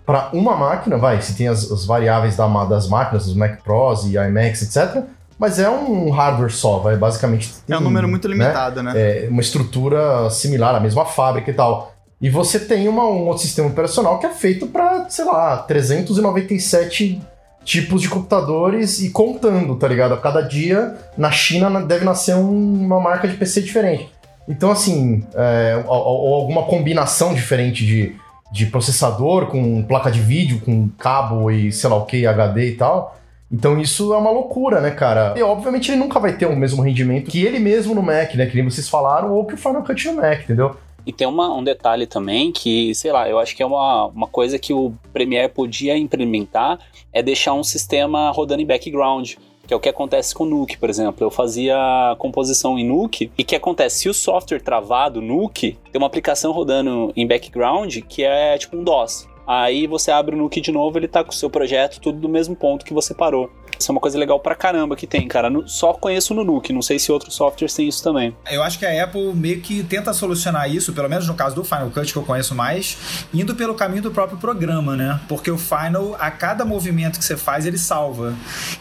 para uma máquina, vai, você tem as, as variáveis da, das máquinas, os Mac Pros e iMacs, etc. Mas é um hardware só, vai, basicamente. É um tem, número muito né, limitado, né? é, uma estrutura similar, a mesma fábrica e tal. E você tem uma- um outro sistema operacional que é feito para, sei lá, 397 tipos de computadores e contando, tá ligado? A cada dia, na China, deve nascer um- uma marca de PC diferente. Então, assim, é, ou, ou alguma combinação diferente de, de processador com placa de vídeo, com cabo e sei lá o que, HD e tal. Então isso é uma loucura, né, cara? E obviamente ele nunca vai ter o mesmo rendimento que ele mesmo no Mac, né? Que nem vocês falaram, ou que o Final Cut no Mac, entendeu? E tem uma, um detalhe também que, sei lá, eu acho que é uma, uma coisa que o Premiere podia implementar é deixar um sistema rodando em background. Que é o que acontece com o Nuke, por exemplo. Eu fazia composição em Nuke, e o que acontece? Se o software travar do Nuke, tem uma aplicação rodando em background que é tipo um DOS. Aí você abre o Nuke de novo, ele tá com o seu projeto tudo do mesmo ponto que você parou. Isso é uma coisa legal pra caramba que tem, cara. Só conheço no Nuke, não sei se outros softwares têm isso também. Eu acho que a Apple meio que tenta solucionar isso, pelo menos no caso do Final Cut, que eu conheço mais, indo pelo caminho do próprio programa, né? Porque o Final, a cada movimento que você faz, ele salva.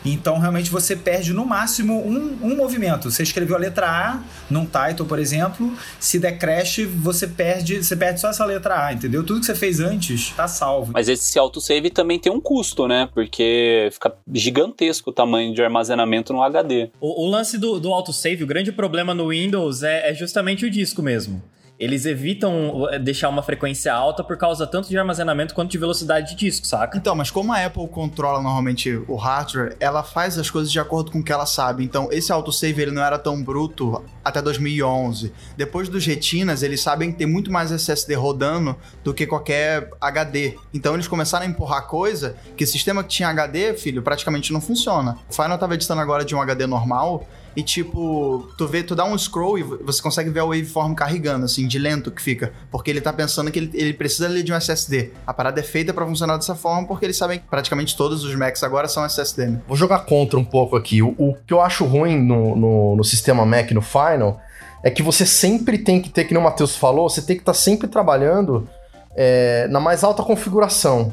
Então, realmente, você perde no máximo um, um movimento. Você escreveu a letra A num title, por exemplo, se der crash, você perde, você perde só essa letra A, entendeu? Tudo que você fez antes tá salvo. Mas esse autosave também tem um custo, né? Porque fica gigantesco o tamanho de armazenamento no HD. O, o lance do, do autosave, o grande problema no Windows é, é justamente o disco mesmo. Eles evitam eh, deixar uma frequência alta por causa tanto de armazenamento quanto de velocidade de disco, saca? Então, mas como a Apple controla normalmente o hardware, ela faz as coisas de acordo com o que ela sabe. Então, esse autosave ele não era tão bruto até 2011. Depois dos retinas, eles sabem que tem muito mais SSD rodando do que qualquer HD. Então, eles começaram a empurrar coisa que o sistema que tinha HD, filho, praticamente não funciona. O Final tava editando agora de um HD normal e tipo, tu vê, tu dá um scroll e você consegue ver a waveform carregando, assim, de lento que fica. Porque ele tá pensando que ele, ele precisa ali de um SSD. A parada é feita para funcionar dessa forma porque eles sabem que praticamente todos os Macs agora são SSD. Né? Vou jogar contra um pouco aqui. O, o que eu acho ruim no, no, no, sistema Mac, no Final, é que você sempre tem que ter, que o Matheus falou, você tem que estar tá sempre trabalhando é, na mais alta configuração.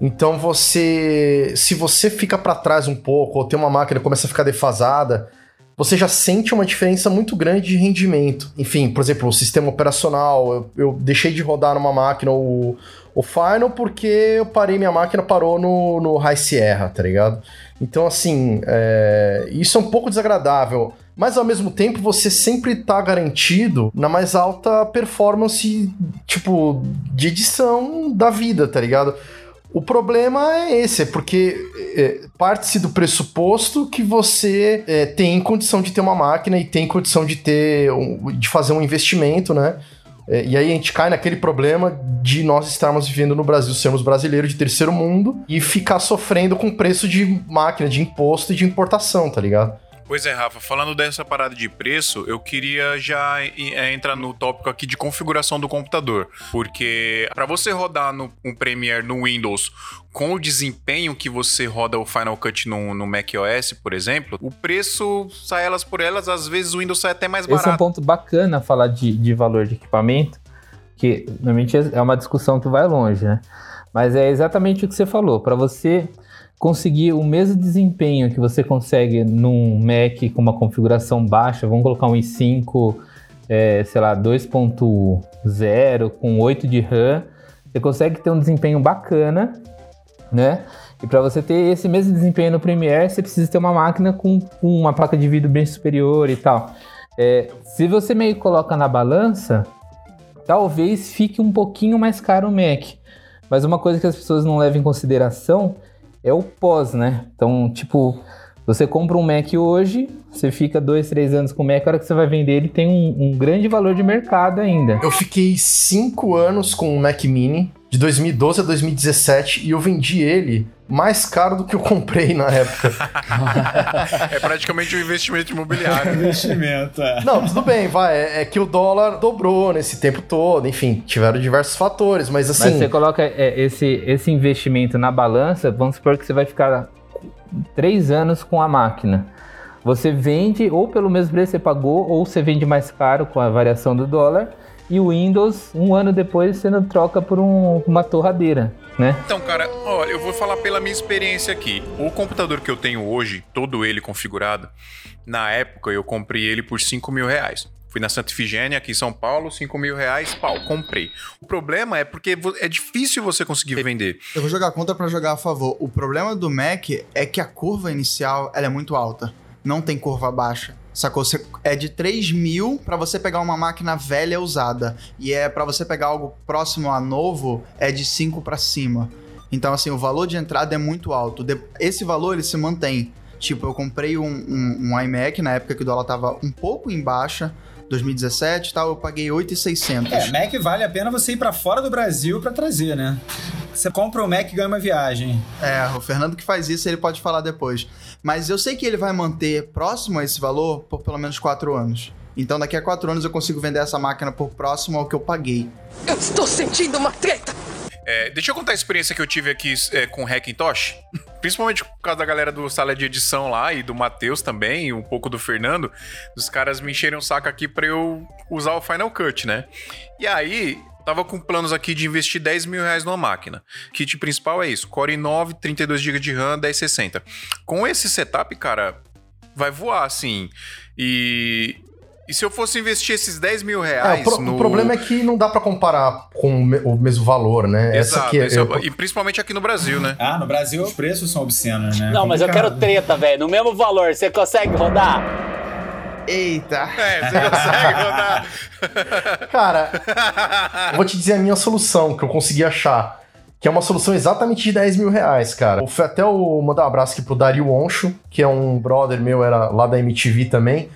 Então você, se você fica para trás um pouco ou tem uma máquina que começa a ficar defasada, você já sente uma diferença muito grande de rendimento. Enfim, por exemplo, o sistema operacional, eu, eu deixei de rodar numa máquina o, o Final porque eu parei, minha máquina parou no, no High Sierra, tá ligado? Então, assim, é, isso é um pouco desagradável. Mas ao mesmo tempo você sempre tá garantido na mais alta performance, tipo, de edição da vida, tá ligado? O problema é esse, é porque é, parte-se do pressuposto que você é, tem condição de ter uma máquina e tem condição de ter um, de fazer um investimento, né? É, e aí a gente cai naquele problema de nós estarmos vivendo no Brasil, sermos brasileiros de terceiro mundo e ficar sofrendo com preço de máquina, de imposto e de importação, tá ligado? Pois é, Rafa, falando dessa parada de preço, eu queria já é, entrar no tópico aqui de configuração do computador, porque para você rodar no, um Premiere no Windows com o desempenho que você roda o Final Cut no, no Mac OS, por exemplo, o preço sai elas por elas, às vezes o Windows sai até mais barato. Esse é um ponto bacana falar de, de valor de equipamento, que normalmente é uma discussão que vai longe, né? Mas é exatamente o que você falou. Para você conseguir o mesmo desempenho que você consegue num Mac com uma configuração baixa, vamos colocar um i5, é, sei lá, 2.0 com 8 de RAM, você consegue ter um desempenho bacana, né? E para você ter esse mesmo desempenho no Premiere, você precisa ter uma máquina com, com uma placa de vídeo bem superior e tal. É, se você meio coloca na balança, talvez fique um pouquinho mais caro o Mac. Mas uma coisa que as pessoas não levam em consideração é o pós, né? Então, tipo, você compra um Mac hoje, você fica dois, três anos com o Mac, a hora que você vai vender ele tem um, um grande valor de mercado ainda. Eu fiquei cinco anos com o Mac Mini, de 2012 a 2017, e eu vendi ele mais caro do que eu comprei na época. é praticamente um investimento imobiliário. investimento, é. Não, tudo bem, vai. É, é, que o dólar dobrou nesse tempo todo, enfim, tiveram diversos fatores, mas assim. Mas você coloca é, esse, esse investimento na balança, vamos supor que você vai ficar três anos com a máquina. Você vende ou pelo mesmo preço que você pagou, ou você vende mais caro com a variação do dólar. E o Windows, um ano depois, você não troca por um, uma torradeira, né? Então, cara, olha, eu vou falar pela minha experiência aqui. O computador que eu tenho hoje, todo ele configurado, na época eu comprei ele por 5 mil reais. Fui na Santa Ifigênia, aqui em São Paulo, 5 mil reais, pau, comprei. O problema é porque é difícil você conseguir vender. Eu vou jogar contra para jogar a favor. O problema do Mac é que a curva inicial ela é muito alta. Não tem curva baixa. Sacou? Você- é de 3 mil pra você pegar uma máquina velha usada. E é pra você pegar algo próximo a novo, é de 5 pra cima. Então, assim, o valor de entrada é muito alto. De- Esse valor, ele se mantém. Tipo, eu comprei um, um, um iMac na época que o dólar tava um pouco em baixa, 2017 e tal, eu paguei 8,600. É, Mac vale a pena você ir pra fora do Brasil pra trazer, né? Você compra o Mac e ganha uma viagem. É, o Fernando que faz isso, ele pode falar depois. Mas eu sei que ele vai manter próximo a esse valor por pelo menos 4 anos. Então daqui a 4 anos eu consigo vender essa máquina por próximo ao que eu paguei. Eu estou sentindo uma treta. É, deixa eu contar a experiência que eu tive aqui é, com o Hackintosh. Principalmente por causa da galera do sala de edição lá e do Matheus também, e um pouco do Fernando. Os caras me encheram o saco aqui pra eu usar o Final Cut, né? E aí, tava com planos aqui de investir 10 mil reais numa máquina. Kit principal é isso: Core i9, 32 GB de RAM, 1060. Com esse setup, cara, vai voar, assim. E. E se eu fosse investir esses 10 mil É, reais o, pro- no... o problema é que não dá pra comparar com o me- o mesmo valor, né? Essa Exato, aqui é, é eu- E principalmente aqui no Brasil, né? Ah, no Brasil os preços são obscenos, né? Não, mas eu quero treta, velho. No mesmo valor, você consegue rodar? Eita! É, você consegue rodar. Cara, eu vou te dizer a minha solução que eu consegui achar. Que é uma solução exatamente de 10 mil reais, cara. Foi até o mandar um abraço aqui pro Dario Oncho, que é um brother meu, era lá da MTV também.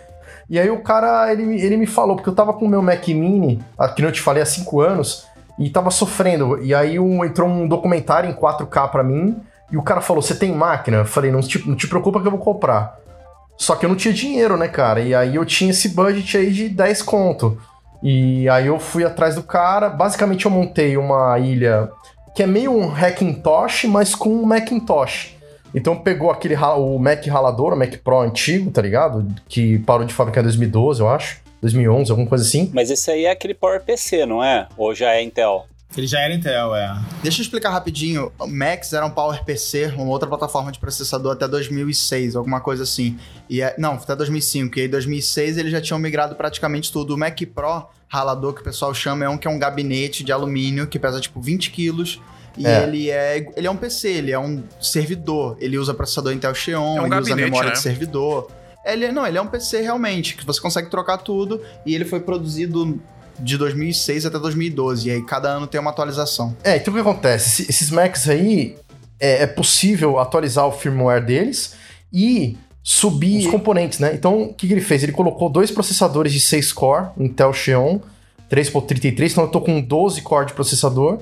E aí o cara, ele, ele me falou, porque eu tava com o meu Mac Mini, ah, que não te falei, há 5 anos, e tava sofrendo. E aí um- entrou um documentário em 4K pra mim, e o cara falou, você tem máquina? Eu falei, não te, não te preocupa que eu vou comprar. Só que eu não tinha dinheiro, né, cara? E aí eu tinha esse budget aí de 10 conto. E aí eu fui atrás do cara. Basicamente eu montei uma ilha que é meio um Hackintosh, mas com um Macintosh. Então pegou aquele o Mac ralador, o Mac Pro antigo, tá ligado? Que parou de fabricar em 2012, eu acho. 2011, alguma coisa assim. Mas esse aí é aquele PowerPC, não é? Ou já é Intel? Ele já era Intel, é. Deixa eu explicar rapidinho. O Macs era um PowerPC, uma outra plataforma de processador até 2006, alguma coisa assim. E é- não, até 2005. E aí, em 2006, eles já tinham migrado praticamente tudo. O Mac Pro ralador, que o pessoal chama, é um que é um gabinete de alumínio que pesa tipo 20 quilos. E É. ele é ele é um PC, ele é um servidor. Ele usa processador Intel Xeon, É um ele usa memória né? de servidor. Ele, não, ele é um PC realmente, que você consegue trocar tudo. E ele foi produzido de 2006 até 2012. E aí, cada ano tem uma atualização. É, então o que acontece? Esse- Esses Macs aí, é, é possível atualizar o firmware deles e subir os componentes, né? Então, o que, que ele fez? Ele colocou dois processadores de 6 core, Intel Xeon, 3.33, então eu tô com 12 core de processador.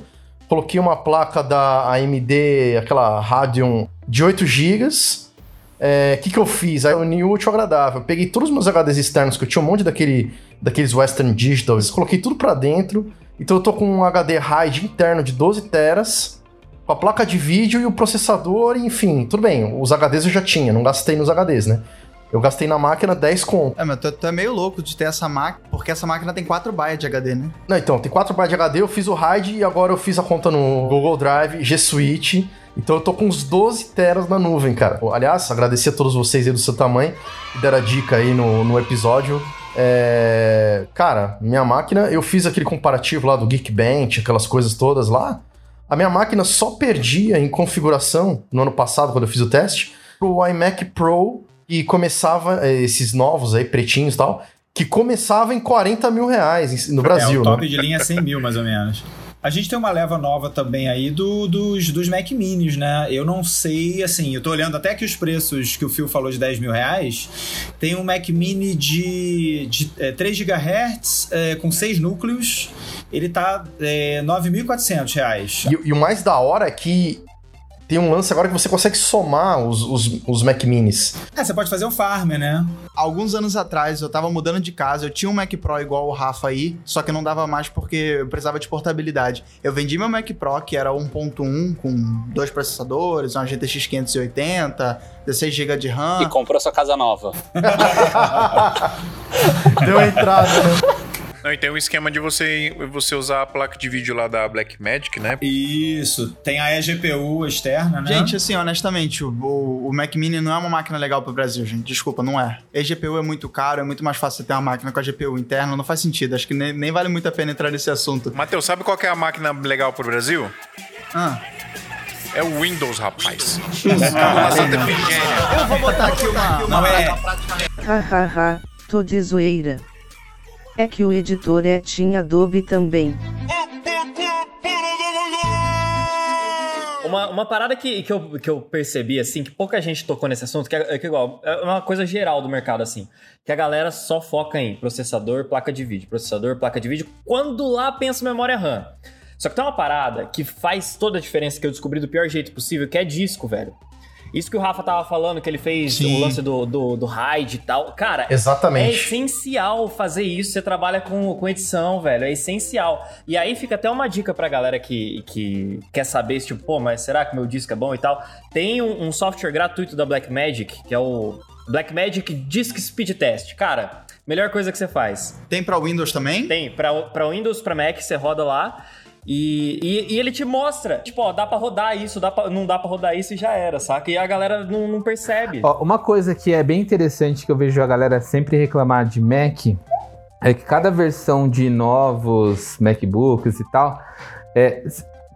Coloquei uma placa da AMD, aquela Radeon de 8 GB. O que, que eu fiz? Aí eu uni útil agradável. Eu peguei todos os meus HDs externos, que eu tinha um monte daquele, daqueles Western Digitals, coloquei tudo pra dentro. Então eu tô com um HD RAID interno de 12 teras, com a placa de vídeo e o processador, enfim, tudo bem. Os HDs eu já tinha, não gastei nos HDs, né? Eu gastei na máquina 10 conto. É, mas tu, tu é meio louco de ter essa máquina, porque essa máquina tem 4 bytes de HD, né? Não, então, tem 4 bytes de HD, eu fiz o RAID e agora eu fiz a conta no Google Drive, G Suite. Então eu tô com uns 12 teras na nuvem, cara. Aliás, agradecer a todos vocês aí do seu tamanho que deram a dica aí no, no episódio. É... Cara, minha máquina, eu fiz aquele comparativo lá do Geekbench, aquelas coisas todas lá. A minha máquina só perdia em configuração no ano passado, quando eu fiz o teste, pro iMac Pro e começava, eh, esses novos aí, pretinhos e tal, que começava em 40 mil reais no Brasil, é, o top né? de linha é 100 mil, mais ou menos. A gente tem uma leva nova também aí do, dos, dos Mac Minis, né? Eu não sei, assim, eu tô olhando até que os preços que o Phil falou de 10 mil reais. Tem um Mac Mini de, de é, 3 GHz é, com 6 núcleos. Ele tá é, 9.400 reais. E, e o mais da hora é que tem um lance agora que você consegue somar os, os, os Mac Minis. É, você pode fazer o farm, né? Alguns anos atrás, eu tava mudando de casa, eu tinha um Mac Pro igual o Rafa aí, só que não dava mais porque eu precisava de portabilidade. Eu vendi meu Mac Pro, que era 1.1 com dois processadores, uma GTX 580, 16 GB de RAM. E comprou sua casa nova. Deu entrada, né? Não, e tem um esquema de você, você usar a placa de vídeo lá da Blackmagic, né? Isso. Tem a eGPU externa, né? Gente, assim, honestamente, o, o, Mac Mini não é uma máquina legal pro Brasil, gente. Desculpa, não é. A GPU é muito caro, é muito mais fácil você ter uma máquina com a GPU interna, não faz sentido. Acho que nem, nem vale muito a pena entrar nesse assunto. Matheus, sabe qual que é a máquina legal pro Brasil? Ah, É o Windows, rapaz. Eu vou botar aqui uma. Não, uma é- Hahaha, tô de zoeira. É que o editor é tinha Adobe também. Uma, uma parada que, que, eu, que eu percebi, assim, que pouca gente tocou nesse assunto, que é, que é igual, é uma coisa geral do mercado, assim, que a galera só foca em processador, placa de vídeo, processador, placa de vídeo, quando lá pensa memória RAM. Só que tem uma parada que faz toda a diferença que eu descobri do pior jeito possível, que é disco, velho. Isso que o Rafa tava falando, que ele fez Sim. o lance do, do, do RAID e tal. Cara, Exatamente. é essencial fazer isso. Você trabalha com, com edição, velho. É essencial. E aí fica até uma dica pra galera que, que quer saber, tipo, pô, mas será que meu disco é bom e tal? Tem um, um software gratuito da Blackmagic, que é o Blackmagic Disk Speed Test. Cara, melhor coisa que você faz. Tem pra Windows também? Tem, pra, pra Windows, pra Mac, você roda lá. E, e, e ele te mostra, tipo, ó, dá pra rodar isso, dá pra, não dá pra rodar isso e já era, saca? E a galera não, não percebe. Ó, uma coisa que é bem interessante que eu vejo a galera sempre reclamar de Mac é que cada versão de novos MacBooks e tal, é,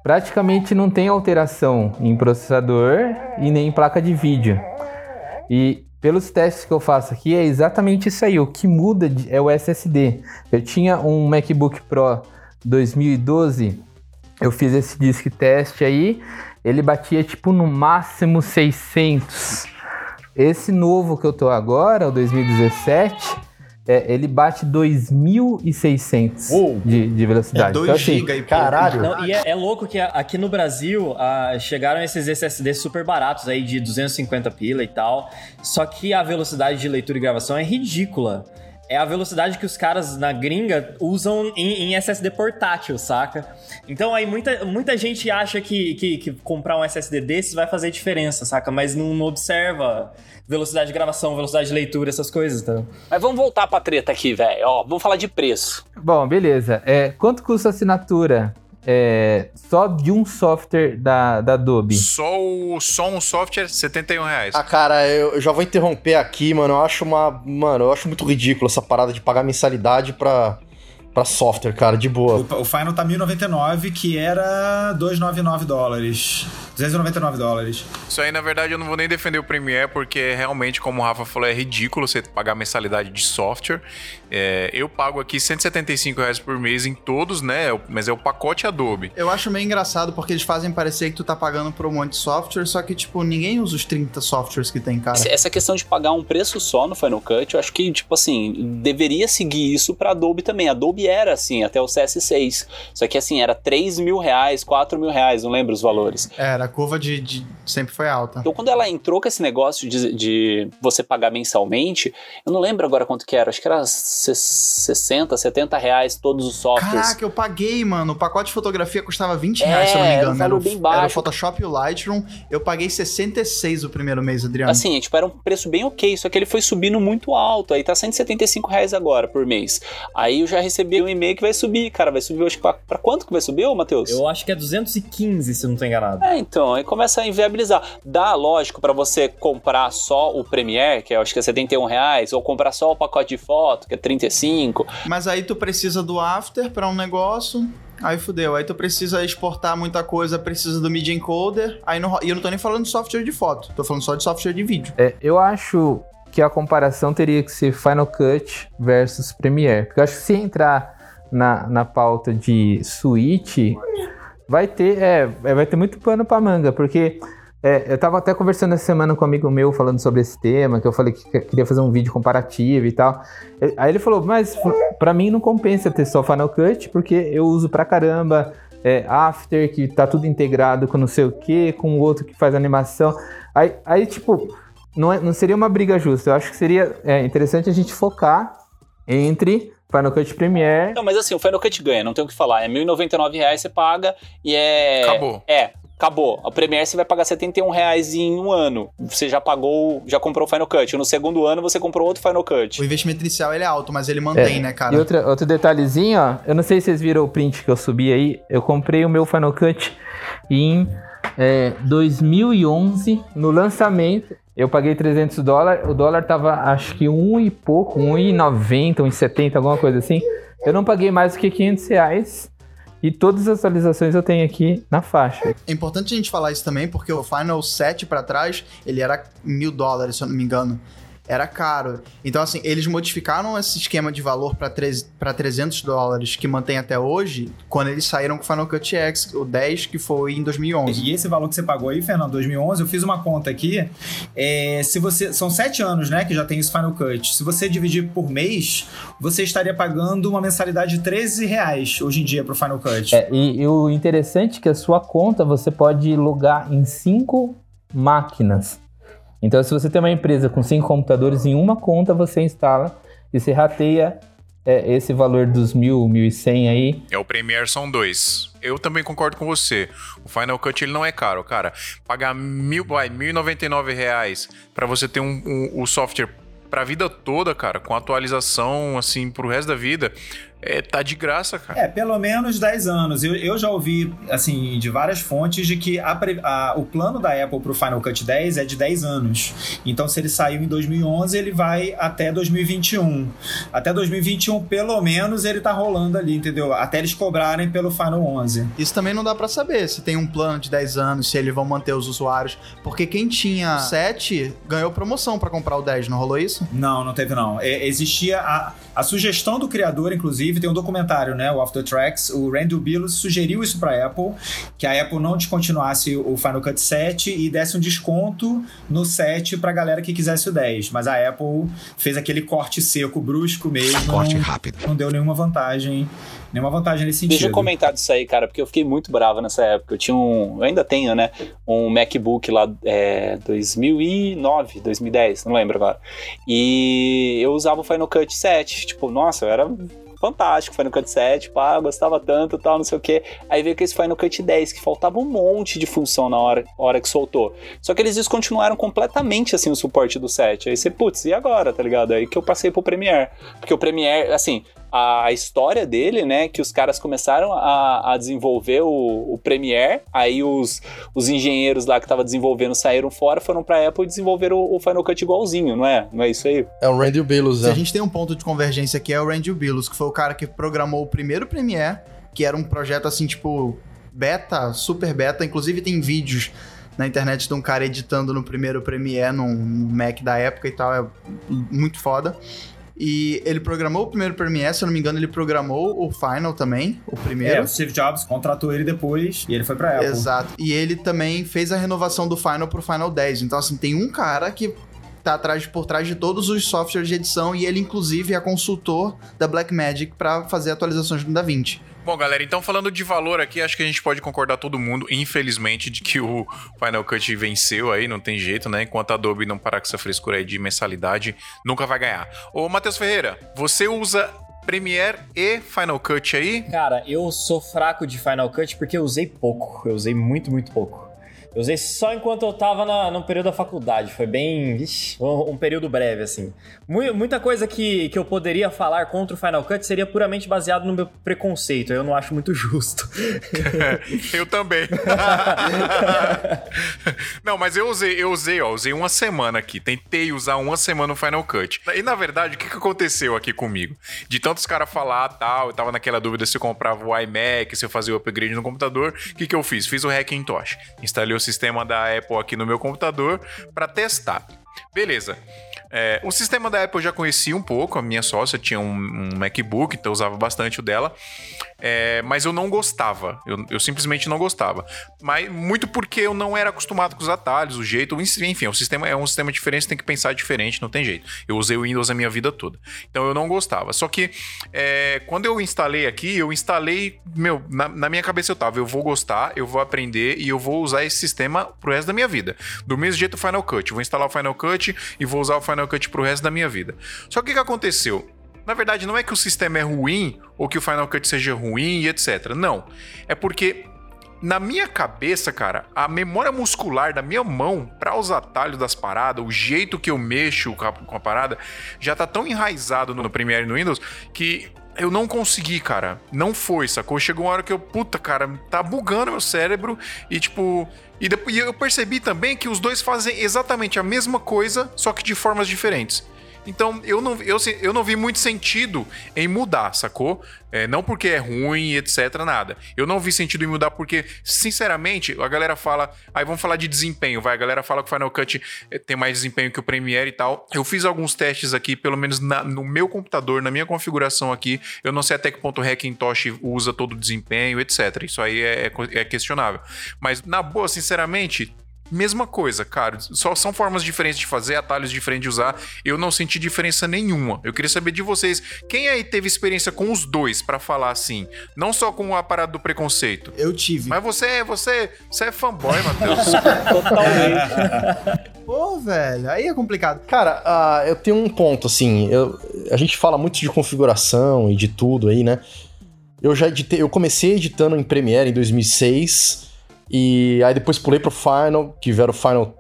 praticamente não tem alteração em processador e nem em placa de vídeo. E pelos testes que eu faço aqui, é exatamente isso aí. O que muda é o SSD. Eu tinha um MacBook Pro 2012, eu fiz esse disk teste aí, ele batia tipo no máximo 600. Esse novo que eu tô agora, o 2017, é, ele bate 2.600 Uou. de, de velocidade. É 2 Então, assim, GB e. Caralho. Não, e é, é louco que aqui no Brasil ah, chegaram esses SSDs super baratos aí de 250 pila e tal. Só que a velocidade de leitura e gravação é ridícula. É a velocidade que os caras na gringa usam em, em SSD portátil, saca? Então aí muita, muita gente acha que, que, que comprar um SSD desses vai fazer diferença, saca? Mas não, não observa velocidade de gravação, velocidade de leitura, essas coisas, tá? Mas vamos voltar pra treta aqui, velho. Ó, vamos falar de preço. Bom, beleza. É, quanto custa a assinatura é, só de um software da, da Adobe? Só, o, só um software, 71 reais. Ah, cara, eu eu já vou interromper aqui, mano. Eu acho uma. Mano, eu acho muito ridículo essa parada de pagar mensalidade pra, pra software, cara, de boa. O, o Final tá 1099, que era 299 dólares. 299 dólares. Isso aí, na verdade, eu não vou nem defender o Premiere, porque realmente, como o Rafa falou, é ridículo você pagar mensalidade de software. É, eu pago aqui 175 reais por mês em todos, né? Mas é o pacote Adobe. Eu acho meio engraçado porque eles fazem parecer que tu tá pagando por um monte de software, só que, tipo, ninguém usa os 30 softwares que tem, cara. Essa questão de pagar um preço só no Final Cut, eu acho que, tipo assim, deveria seguir isso pra Adobe também. Adobe era assim, até o CS6. Só que assim, era 3 mil reais, 4 mil reais, não lembro os valores. Era, a curva de, de- sempre foi alta. Então, quando ela entrou com esse negócio de, de você pagar mensalmente, eu não lembro agora quanto que era, acho que era se- 60, 70 reais todos os softwares. Caraca, eu paguei, mano. O pacote de fotografia custava 20 É, reais, se eu não me era um engano. valor o- bem Era baixo. o Photoshop e o Lightroom. Eu paguei 66 o primeiro mês, Adriano. Assim, tipo, era um preço bem ok, só que ele foi subindo muito alto. Aí tá 175 reais agora por mês. Aí eu já recebi um e-mail que vai subir, cara. Vai subir, acho que pra, pra quanto que vai subir, ô, Matheus? Eu acho que é 215, se eu não tô enganado. É, então, aí começa a inviabilizar. Dá, lógico, pra você comprar só o Premiere, que eu acho que é 71 reais, ou comprar só o pacote de foto, que é 35. Mas aí tu precisa do After pra um negócio. Aí fudeu. Aí tu precisa exportar muita coisa, precisa do Media Encoder. Aí não, e eu não tô nem falando de software de foto, tô falando só de software de vídeo. É, eu acho que a comparação teria que ser Final Cut versus Premiere. Porque eu acho que se entrar na, na pauta de suíte, vai ter, é, é, vai ter muito pano pra manga, porque é, eu tava até conversando essa semana com um amigo meu falando sobre esse tema, que eu falei que que- queria fazer um vídeo comparativo e tal. Aí ele falou, mas pra mim não compensa ter só Final Cut, porque eu uso pra caramba é, After, que tá tudo integrado com não sei o que, com o outro que faz animação. Aí, aí tipo, não, é- não seria uma briga justa. Eu acho que seria é, interessante a gente focar entre Final Cut Premiere. Não, mas assim, o Final Cut ganha, não tem o que falar. É 1.099 reais você paga e é. Acabou. É. Acabou. A Premiere você vai pagar 71 reais em um ano. Você já pagou, já comprou o Final Cut. No segundo ano você comprou outro Final Cut. O investimento inicial ele é alto, mas ele mantém, É, né, cara? E outra, outro detalhezinho, ó. Eu não sei se vocês viram o print que eu subi aí. Eu comprei o meu Final Cut em é, 2011, no lançamento. Eu paguei 300 dólares. O dólar tava, acho que um e pouco, 1,90, 1,70, alguma coisa assim. Eu não paguei mais do que 500 reais. E todas as atualizações eu tenho aqui na faixa. É importante a gente falar isso também, porque o Final 7 pra trás, ele era mil dólares, se eu não me engano. Era caro. Então, assim, eles modificaram esse esquema de valor para 300 dólares, que mantém até hoje, quando eles saíram com o Final Cut X, o 10, que foi em 2011. E esse valor que você pagou aí, Fernando, 2011, eu fiz uma conta aqui. É, se você São sete anos, né, que já tem esse Final Cut. Se você dividir por mês, você estaria pagando uma mensalidade de 13 reais hoje em dia pro Final Cut. É, e, e o interessante é que a sua conta você pode logar em cinco máquinas. Então, se você tem uma empresa com cinco computadores, em uma conta você instala e você rateia é, esse valor dos mil, mil e cem aí. É o Premiere são dois. Eu também concordo com você. O Final Cut ele não é caro, cara. Pagar mil, vai, mil e noventa e nove reais para você ter um, um, o software pra vida toda, cara, com atualização, assim, pro resto da vida, é, tá de graça, cara. É, pelo menos 10 anos. Eu, eu já ouvi, assim, de várias fontes de que a, a, o plano da Apple pro Final Cut 10 é de 10 anos. Então, se ele saiu em 2011, ele vai até 2021. Até 2021, pelo menos, ele tá rolando ali, entendeu? Até eles cobrarem pelo Final 11. Isso também não dá para saber se tem um plano de 10 anos, se eles vão manter os usuários. Porque quem tinha 7 ganhou promoção para comprar o 10, não rolou isso? Não, não teve não. É, existia a, a sugestão do criador, inclusive, tem um documentário, né? O Off the Tracks. O Randall Billups sugeriu isso pra Apple, que a Apple não descontinuasse o Final Cut 7 e desse um desconto no 7 pra galera que quisesse o 10. Mas a Apple fez aquele corte seco, brusco mesmo. Corte rápido. Não deu nenhuma vantagem nenhuma vantagem nesse sentido. Deixa eu comentar disso aí, cara, porque eu fiquei muito bravo nessa época. Eu tinha um. Eu ainda tenho, né? Um MacBook lá, é, 2009, 2010, não lembro agora. E eu usava o Final Cut 7. Tipo, nossa, eu era fantástico, Final Cut 7, pá, gostava tanto tal, não sei o que. Aí veio com esse Final Cut 10, que faltava um monte de função na hora, hora que soltou. Só que eles descontinuaram completamente, assim, o suporte do 7. Aí você, putz, e agora, tá ligado? Aí que eu passei pro Premiere. Porque o Premiere, assim, a história dele, né? Que os caras começaram a, a desenvolver o, o, Premiere, aí os, os engenheiros lá que estavam desenvolvendo saíram fora, foram pra Apple e desenvolveram o, o, Final Cut igualzinho, não é? Não é isso aí? É o Randy Billups, Se né? a gente tem um ponto de convergência aqui, é o Randy Billups, que foi o cara que programou o primeiro Premiere, que era um projeto assim, tipo, beta, super beta, inclusive tem vídeos na internet de um cara editando no primeiro Premiere num Mac da época e tal, é muito foda. E ele programou o primeiro Premiere, se eu não me engano, ele programou o Final também, o primeiro. É, o Steve Jobs contratou ele depois e ele foi pra Apple. Exato. E ele também fez a renovação do Final pro Final 10. Então, assim, tem um cara que tá atrás, por trás de todos os softwares de edição e ele, inclusive, é consultor da Blackmagic para fazer atualizações no DaVinci. Bom, galera, então falando de valor aqui, acho que a gente pode concordar todo mundo, infelizmente, de que o Final Cut venceu aí, não tem jeito, né? Enquanto a Adobe não parar com essa frescura aí de mensalidade, nunca vai ganhar. Ô, Matheus Ferreira, você usa Premiere e Final Cut aí? Cara, eu sou fraco de Final Cut porque eu usei pouco. Eu usei muito, muito pouco. Eu usei só enquanto eu tava na, no período da faculdade. Foi bem. Ixi, um, um, período breve, assim. Muita coisa que, que eu poderia falar contra o Final Cut seria puramente baseado no meu preconceito. Eu não acho muito justo. eu também. não, mas eu usei, eu usei, ó, usei uma semana aqui. Tentei usar uma semana o Final Cut. E na verdade, o que, que aconteceu aqui comigo? De tantos caras falar tal, eu tava naquela dúvida se eu comprava o iMac, se eu fazia o upgrade no computador. O que, que eu fiz? Fiz o Hackintosh. Instalei o sistema da Apple aqui no meu computador para testar. Beleza. É, o sistema da Apple eu já conhecia um pouco, a minha sócia tinha um, um MacBook, então eu usava bastante o dela. É, mas eu não gostava. Eu, eu, simplesmente não gostava. Mas muito porque eu não era acostumado com os atalhos, o jeito. Enfim, o sistema é um sistema diferente, você tem que pensar diferente, não tem jeito. Eu usei o Windows a minha vida toda. Então eu não gostava. Só que é, quando eu instalei aqui, eu instalei. Meu, na, na, minha cabeça eu tava, eu vou gostar, eu vou aprender e eu vou usar esse sistema pro resto da minha vida. Do mesmo jeito o Final Cut. Eu vou instalar o Final Cut e vou usar o Final Cut pro resto da minha vida. Só que o que aconteceu? Na verdade, não é que o sistema é ruim ou que o Final Cut seja ruim e etc. Não. É porque na minha cabeça, cara, a memória muscular da minha mão para os atalhos das paradas, o jeito que eu mexo com a, com a parada, já tá tão enraizado no Premiere e no Windows que eu não consegui, cara. Não foi, sacou? Chegou uma hora que eu, puta, cara, tá bugando meu cérebro e tipo. E, depois, e eu percebi também que os dois fazem exatamente a mesma coisa, só que de formas diferentes. Então eu não, eu, eu não vi muito sentido em mudar, sacou? É, não porque é ruim, etc, nada. Eu não vi sentido em mudar porque, sinceramente, a galera fala. Aí vamos falar de desempenho, vai. A galera fala que o Final Cut é, tem mais desempenho que o Premiere e tal. Eu fiz alguns testes aqui, pelo menos na, no meu computador, na minha configuração aqui. Eu não sei até que ponto o Hackintosh usa todo o desempenho, etc. Isso aí é, é questionável. Mas, na boa, sinceramente, Mesma coisa, cara. Só são formas diferentes de fazer, atalhos diferentes de usar. Eu não senti diferença nenhuma. Eu queria saber de vocês, quem aí teve experiência com os dois para falar assim, não só com a parada do preconceito. Eu tive. Mas você, você, você é fanboy, Matheus. Totalmente. Pô, velho, aí é complicado. Cara, uh, eu tenho um ponto assim, eu, a gente fala muito de configuração e de tudo aí, né? Eu já editei, eu comecei editando em Premiere em 2006 e aí depois pulei pro Final, que vieram o Final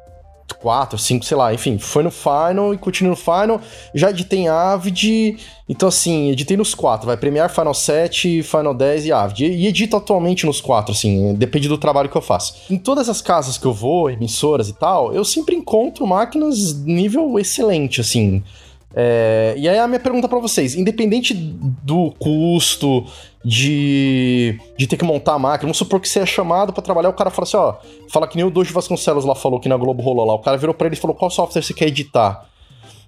4, 5, sei lá, enfim, foi no Final e continuei no Final. Já editei em Avid, então assim, editei nos quatro, vai Premiere, Final 7, Final 10 e Avid. E, edito atualmente nos quatro, assim, depende do trabalho que eu faço. Em todas as casas que eu vou, emissoras e tal, eu sempre encontro máquinas nível excelente, assim. É, e aí a minha pergunta para vocês, independente do custo de, de ter que montar a máquina, vamos supor que você é chamado para trabalhar, o cara fala assim, ó, fala que nem o Dojo Vasconcelos lá falou que na Globo rolou lá, o cara virou para ele e falou qual software você quer editar.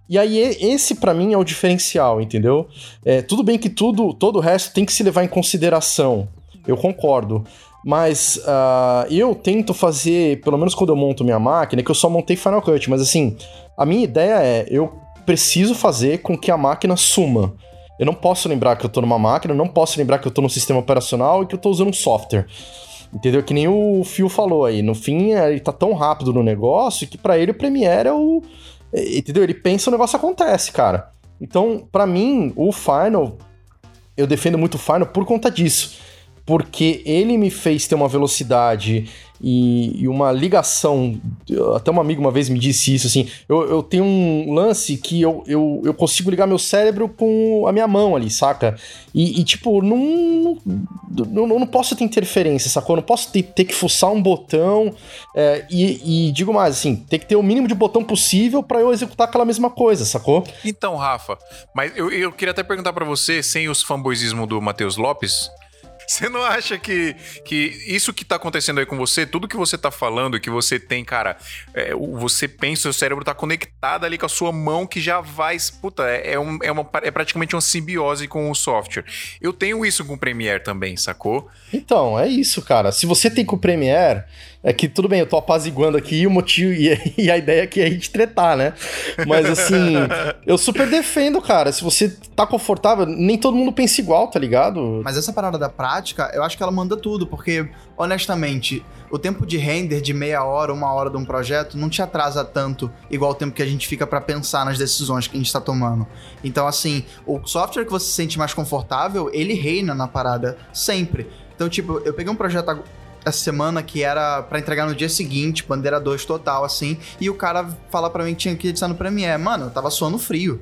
E aí esse para mim é o diferencial, entendeu? É, tudo bem que tudo, todo o resto tem que se levar em consideração, eu concordo. Mas uh, eu tento fazer, pelo menos quando eu monto minha máquina, que eu só montei Final Cut, mas assim, a minha ideia é, eu preciso fazer com que a máquina suma. Eu não posso lembrar que eu tô numa máquina, não posso lembrar que eu tô no sistema operacional e que eu tô usando um software. Entendeu? Que nem o Phil falou aí. No fim, ele tá tão rápido no negócio que para ele o Premiere é o. Entendeu? Ele pensa o negócio acontece, cara. Então, para mim, o Final, eu defendo muito o Final por conta disso. Porque ele me fez ter uma velocidade e, e, uma ligação. Até um amigo uma vez me disse isso, assim. Eu, eu tenho um lance que eu, eu, eu consigo ligar meu cérebro com a minha mão ali, saca? E, e tipo, não, não, não, posso ter interferência, sacou? Eu não posso ter, ter que fuçar um botão. É, e, e, digo mais, assim, tem que ter o mínimo de botão possível para eu executar aquela mesma coisa, sacou? Então, Rafa, mas eu, eu queria até perguntar para você, sem os fanboyismo do Matheus Lopes, você não acha que, que isso que tá acontecendo aí com você, tudo que você tá falando, que você tem, cara, é, você pensa, seu cérebro tá conectado ali com a sua mão que já vai. Puta, é, é, um, é, uma, é praticamente uma simbiose com o software. Eu tenho isso com o Premiere também, sacou? Então, é isso, cara. Se você tem com o Premiere, é que tudo bem, eu tô apaziguando aqui o motivo e, e a ideia aqui é a gente tretar, né? Mas assim, eu super defendo, cara. Se você tá confortável, nem todo mundo pensa igual, tá ligado? Mas essa parada da prática, eu acho que ela manda tudo, porque, honestamente, o tempo de render de meia hora, uma hora de um projeto não te atrasa tanto, igual o tempo que a gente fica para pensar nas decisões que a gente tá tomando. Então, assim, o software que você se sente mais confortável, ele reina na parada sempre. Então, tipo, eu peguei um projeto essa semana que era para entregar no dia seguinte, bandeira 2 total, assim, e o cara fala para mim que tinha que editar no Premiere. Mano, eu tava suando frio.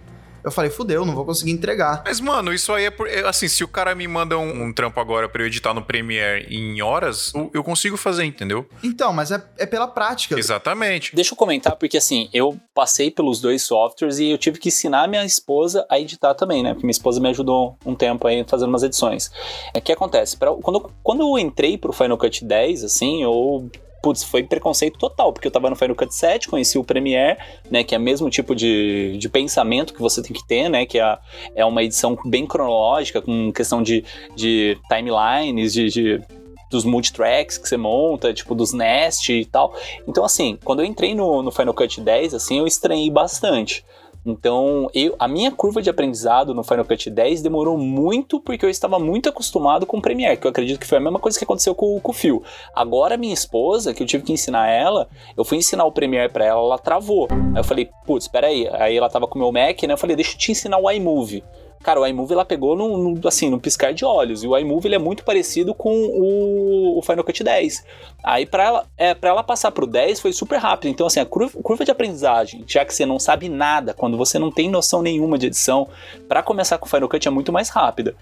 Eu falei, fudeu, não vou conseguir entregar. Mas, mano, isso aí é por. É, assim, se o cara me manda um, um trampo agora pra eu editar no Premiere em horas, eu, eu consigo fazer, entendeu? Então, mas é, é pela prática. Exatamente. Deixa eu comentar, porque assim, eu passei pelos dois softwares e eu tive que ensinar minha esposa a editar também, né? Porque minha esposa me ajudou um tempo aí fazendo umas edições. É que acontece? Pra, quando, quando eu entrei pro Final Cut 10, assim, eu putz, foi preconceito total, porque eu tava no Final Cut 7, conheci o Premiere, né, que é o mesmo tipo de, de pensamento que você tem que ter, né, que é, é uma edição bem cronológica, com questão de, de timelines, de, de dos multitracks que você monta, tipo dos Nest e tal. Então, assim, quando eu entrei no, no Final Cut 10, assim, eu estranhei bastante. Então, eu, a minha curva de aprendizado no Final Cut 10 demorou muito porque eu estava muito acostumado com o Premiere, que eu acredito que foi a mesma coisa que aconteceu com, com o Phil. Agora, minha esposa, que eu tive que ensinar ela, eu fui ensinar o Premiere para ela, ela travou. Aí eu falei, putz, espera aí. Aí ela tava com o meu Mac, né? Eu falei, deixa eu te ensinar o iMovie. Cara, o iMovie ela pegou no, no, assim, no piscar de olhos. E o iMovie ele é muito parecido com o, o Final Cut 10. Aí para ela, é, pra ela passar pro 10 foi super rápido. Então, assim, a curva, curva de aprendizagem, já que você não sabe nada, quando você não tem noção nenhuma de edição, para começar com o Final Cut é muito mais rápida.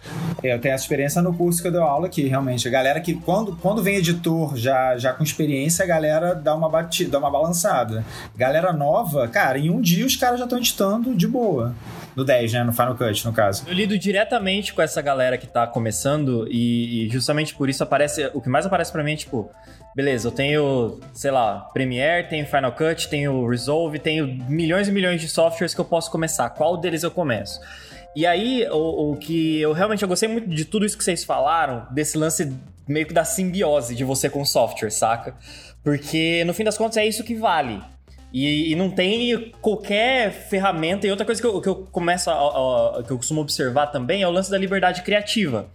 Eu tenho essa experiência no curso que eu dou aula aqui, realmente. A galera que, quando, quando vem editor já, já com experiência, a galera dá uma batida, dá uma balançada. Galera nova, cara, em um dia os caras já estão editando de boa. No 10, né? No Final Cut, no caso. Eu lido diretamente com essa galera que tá começando e, e justamente por isso aparece. O que mais aparece para mim é tipo. Beleza, eu tenho, sei lá, Premiere, tenho Final Cut, tenho Resolve, tenho milhões e milhões de softwares que eu posso começar. Qual deles eu começo? E aí, o, o que eu realmente eu gostei muito de tudo isso que vocês falaram, desse lance meio que da simbiose de você com o software, saca? Porque no fim das contas é isso que vale. E, e, não tem qualquer ferramenta. E outra coisa que eu, que eu começo a, a, que eu costumo observar também é o lance da liberdade criativa.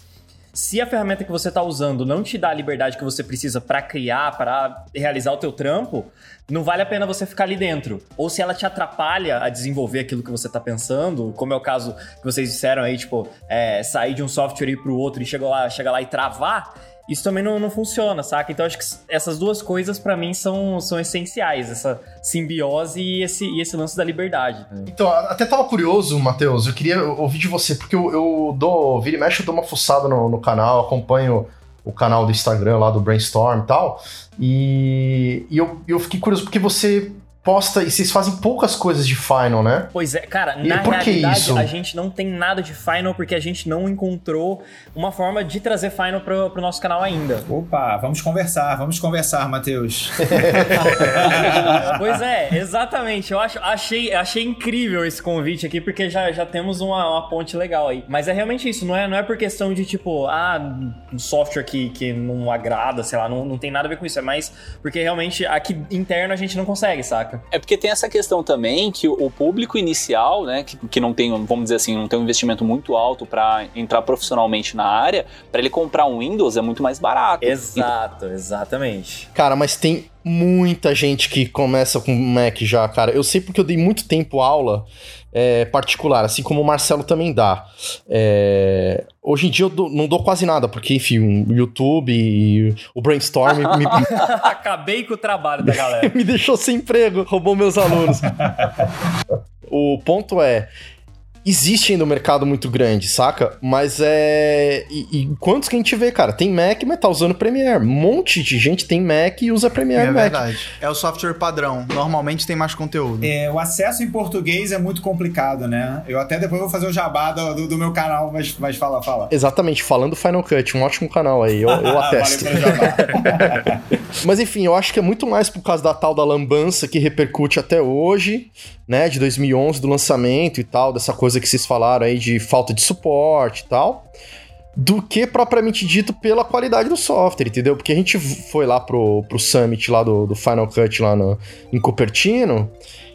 Se a ferramenta que você está usando não te dá a liberdade que você precisa para criar, para realizar o teu trampo, não vale a pena você ficar ali dentro. Ou se ela te atrapalha a desenvolver aquilo que você está pensando, como é o caso que vocês disseram aí, tipo, é, sair de um software e ir pro outro e chegar lá, chegar lá e travar, isso também não, não funciona, saca? Então acho que essas duas coisas para mim são, são essenciais, essa simbiose e esse, e esse lance da liberdade. Então, até tava curioso, Matheus, eu queria ouvir de você, porque eu, eu dou, vira e mexe, eu dou uma fuçada no, no canal, acompanho o canal do Instagram lá do Brainstorm e tal, e, e eu, eu fiquei curioso porque você posta e vocês fazem poucas coisas de Final, né? Pois é, cara, e na realidade isso? a gente não tem nada de Final porque a gente não encontrou uma forma de trazer Final pro, pro nosso canal ainda. Opa, vamos conversar, vamos conversar, Matheus. pois é, exatamente. Eu acho, achei, achei incrível esse convite aqui porque já, já temos uma, uma ponte legal aí. Mas é realmente isso, não é, não é por questão de tipo, ah, um software que, que não agrada, sei lá, não, não tem nada a ver com isso. É mais porque realmente aqui interno a gente não consegue, saca? Saca? É porque tem essa questão também que o público inicial, né, que, que não tem, vamos dizer assim, não tem um investimento muito alto para entrar profissionalmente na área, para ele comprar um Windows é muito mais barato. Exato, exatamente. Cara, mas tem muita gente que começa com Mac já, cara. Eu sei porque eu dei muito tempo aula é, particular, assim como o Marcelo também dá. É, hoje em dia eu dou, não dou quase nada, porque, enfim, o YouTube e o Brainstorm me... Acabei com o trabalho da galera. me deixou sem emprego, roubou meus alunos. o ponto é, existe ainda um mercado muito grande, saca? Mas é. E, e, quantos que a gente vê, cara? Tem Mac, mas tá usando Premiere. Um monte de gente tem Mac e usa Premiere é Mac. verdade. É o software padrão. Normalmente tem mais conteúdo. É, o acesso em português é muito complicado, né? Eu até depois vou fazer o jabá do, do meu canal, mas, mas fala, fala. Exatamente, falando Final Cut, um ótimo canal aí, eu, eu atesto. mas enfim, eu acho que é muito mais por causa da tal da lambança que repercute até hoje, né? De 2011, do lançamento e tal, dessa coisa que vocês falaram aí de falta de suporte e tal, do que propriamente dito pela qualidade do software, entendeu? Porque a gente foi lá pro, pro Summit lá do, do Final Cut lá no, em Cupertino,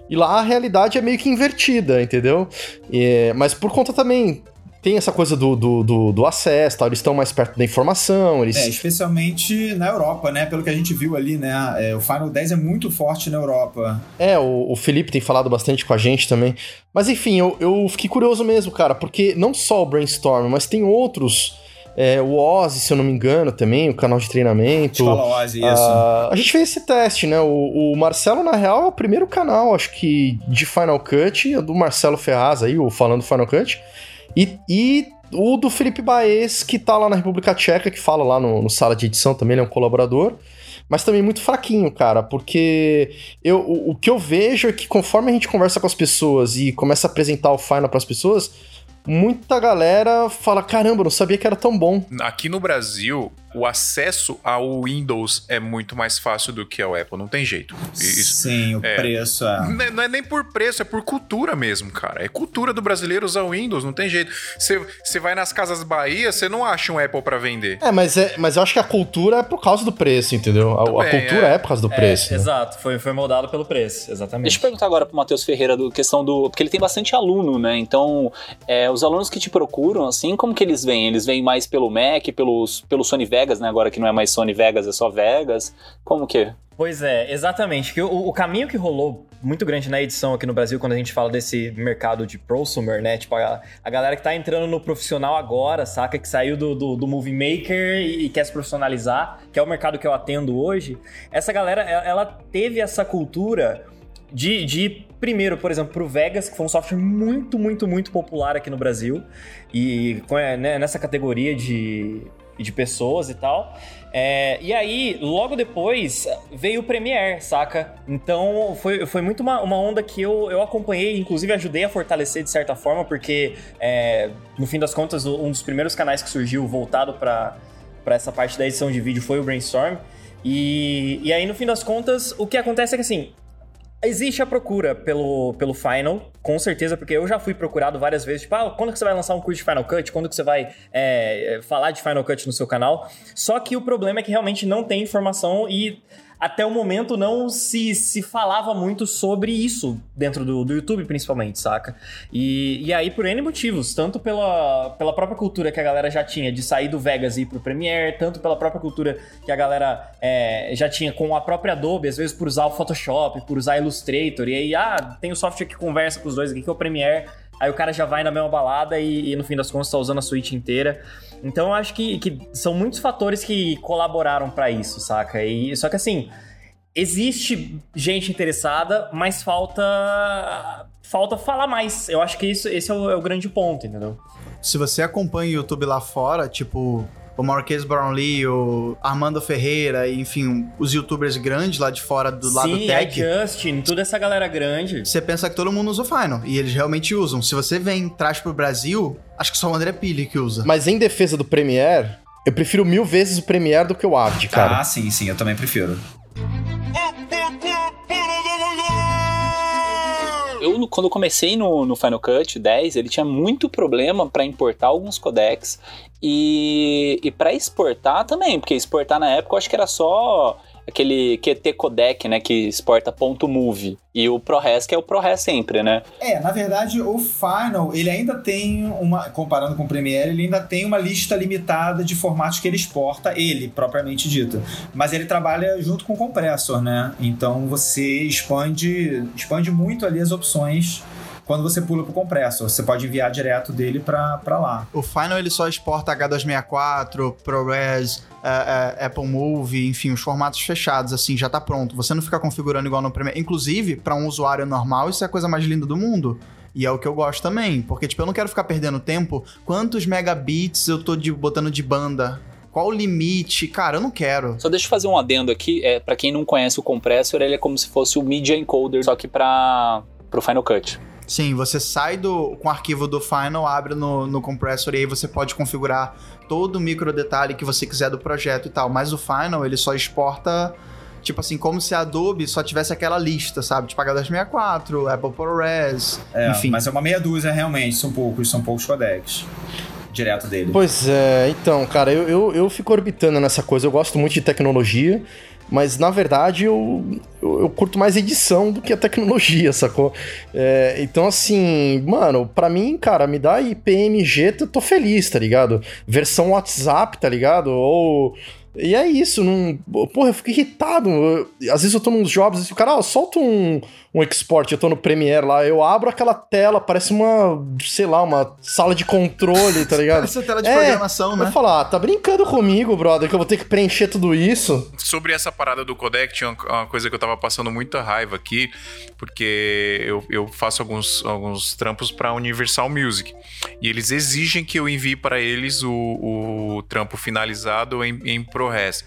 e lá a realidade é meio que invertida, entendeu? E, mas por conta também tem essa coisa do, do, do, do acesso, tal, eles estão mais perto da informação. Eles... É, especialmente na Europa, né? Pelo que a gente viu ali, né? É, o Final 10 é muito forte na Europa. É, o, o Felipe tem falado bastante com a gente também. Mas enfim, eu, eu fiquei curioso mesmo, cara, porque não só o Brainstorm, mas tem outros. É, o Ozzy, se eu não me engano, também, o canal de treinamento. Fala Ozzy, isso. Uh, a gente fez esse teste, né? O, o, Marcelo, na real, é o primeiro canal, acho que, de Final Cut, é do Marcelo Ferraz aí, o Falando Final Cut. E, e o do Felipe Baez, que tá lá na República Tcheca, que fala lá no, no sala de edição também, ele é um colaborador. Mas também muito fraquinho, cara, porque eu, o, o que eu vejo é que conforme a gente conversa com as pessoas e começa a apresentar o Final para as pessoas, muita galera fala: caramba, não sabia que era tão bom. Aqui no Brasil, o acesso ao Windows é muito mais fácil do que ao Apple, não tem jeito. Isso, Sim, o é, preço é... Não é nem por preço, é por cultura mesmo, cara. É cultura do brasileiro usar o Windows, não tem jeito. Você vai nas casas Bahia, você não acha um Apple para vender. É mas, é, mas eu acho que a cultura é por causa do preço, entendeu? A, a cultura é. é. por causa do é, preço. Né? Exato, foi, foi moldado pelo preço, exatamente. Deixa eu perguntar agora pro Matheus Ferreira do questão do. Porque ele tem bastante aluno, né? Então, é, os alunos que te procuram, assim, como que eles vêm? Eles vêm mais pelo Mac, pelos, pelo Sony Vegas, né? Agora que não é mais Sony Vegas, é só Vegas. Como que? Pois é, exatamente. Que o, o caminho que rolou muito grande na edição aqui no Brasil quando a gente fala desse mercado de prosumer, né? Tipo, a, a galera que tá entrando no profissional agora, saca? Que saiu do, do, do movie maker e, e, quer se profissionalizar, que é o mercado que eu atendo hoje. Essa galera, ela teve essa cultura de, de primeiro, por exemplo, pro Vegas, que foi um software muito, muito, muito popular aqui no Brasil. E né, nessa categoria de, de pessoas e tal. É, e aí, logo depois, veio o Premiere, saca? Então, foi, foi muito uma, uma onda que eu, eu acompanhei, inclusive ajudei a fortalecer de certa forma, porque, é, no fim das contas, um dos primeiros canais que surgiu voltado para essa parte da edição de vídeo foi o Brainstorm. E, e aí, no fim das contas, o que acontece é que, assim, Existe a procura pelo, pelo Final, com certeza, porque eu já fui procurado várias vezes, tipo, ah, quando que você vai lançar um curso de Final Cut? Quando que você vai é, falar de Final Cut no seu canal? Só que o problema é que realmente não tem informação e até o momento não se, se falava muito sobre isso dentro do, do YouTube, principalmente, saca? E, e aí, por N motivos, tanto pela, pela própria cultura que a galera já tinha de sair do Vegas e ir pro Premiere, tanto pela própria cultura que a galera é, já tinha com a própria Adobe, às vezes por usar o Photoshop, por usar Illustrator, e aí, ah, tem o software que conversa com os dois aqui, que é o Premiere. Aí o cara já vai na mesma balada e, e no fim das contas tá usando a suíte inteira. Então eu acho que, que são muitos fatores que colaboraram para isso, saca? E, só que assim, existe gente interessada, mas falta falta falar mais. Eu acho que isso, esse é o, é o grande ponto, entendeu? Se você acompanha o YouTube lá fora, tipo o Marquês Brownlee, o Armando Ferreira, enfim, os youtubers grandes lá de fora do Sim, lado tech. Sim, Justin, toda essa galera grande. Você pensa que todo mundo usa o Final, e eles realmente usam. Se você vem, traz pro Brasil, acho que só o André Pili que usa. Mas em defesa do Premiere, eu prefiro mil vezes o Premiere do que o Avid, cara. Ah, sim, sim, eu também prefiro. Eu, quando comecei no, no Final Cut 10, ele tinha muito problema para importar alguns codecs e, e para exportar também, porque exportar na época eu acho que era só aquele QT codec, né, que exporta ponto .move. E o ProRes que é o ProRes sempre, né? É, na verdade, o Final, ele ainda tem uma, comparando com o Premiere, ele ainda tem uma lista limitada de formatos que ele exporta, ele, propriamente dito. Mas ele trabalha junto com o compressor, né? Então você expande, expande muito ali as opções quando você pula pro compressor. Você pode enviar direto dele para lá. O Final ele só exporta H264, ProRes, uh, uh, Apple Movie, enfim, os formatos fechados, assim, já tá pronto. Você não fica configurando igual no Premiere. Inclusive, para um usuário normal, isso é a coisa mais linda do mundo. E é o que eu gosto também, porque, tipo, eu não quero ficar perdendo tempo. Quantos megabits eu tô de, botando de banda? Qual o limite? Cara, eu não quero. Só deixa eu fazer um adendo aqui. É, para quem não conhece o compressor, ele é como se fosse o Media Encoder, só que para o Final Cut. Sim, você sai do, com o arquivo do Final, abre no, no compressor e aí você pode configurar todo o micro detalhe que você quiser do projeto e tal. Mas o Final, ele só exporta tipo assim, como se a Adobe só tivesse aquela lista, sabe? Tipo H264, Apple ProRes, é, enfim. Mas é uma meia dúzia realmente, são poucos, são poucos codecs direto dele. Pois é, então, cara, eu, eu, eu fico orbitando nessa coisa. Eu gosto muito de tecnologia. Mas na verdade eu, eu, eu, curto mais edição do que a tecnologia, sacou? É, então, assim, mano, pra mim, cara, me dá IPMG, tô feliz, tá ligado? Versão WhatsApp, tá ligado? Ou e é isso, não. Porra, eu fico irritado. Eu, às vezes eu tô nos jobs e o cara, ó, solta um, um export, eu tô no Premiere lá, eu abro aquela tela, parece uma, sei lá, uma sala de controle, tá ligado? Parece tela de é, programação, né? Eu falar, ah, tá brincando comigo, brother, que eu vou ter que preencher tudo isso. Sobre essa parada do codec, tinha uma coisa que eu tava passando muita raiva aqui, porque eu, eu faço alguns, alguns trampos pra Universal Music. E eles exigem que eu envie para eles o, o trampo finalizado em, em ProRes.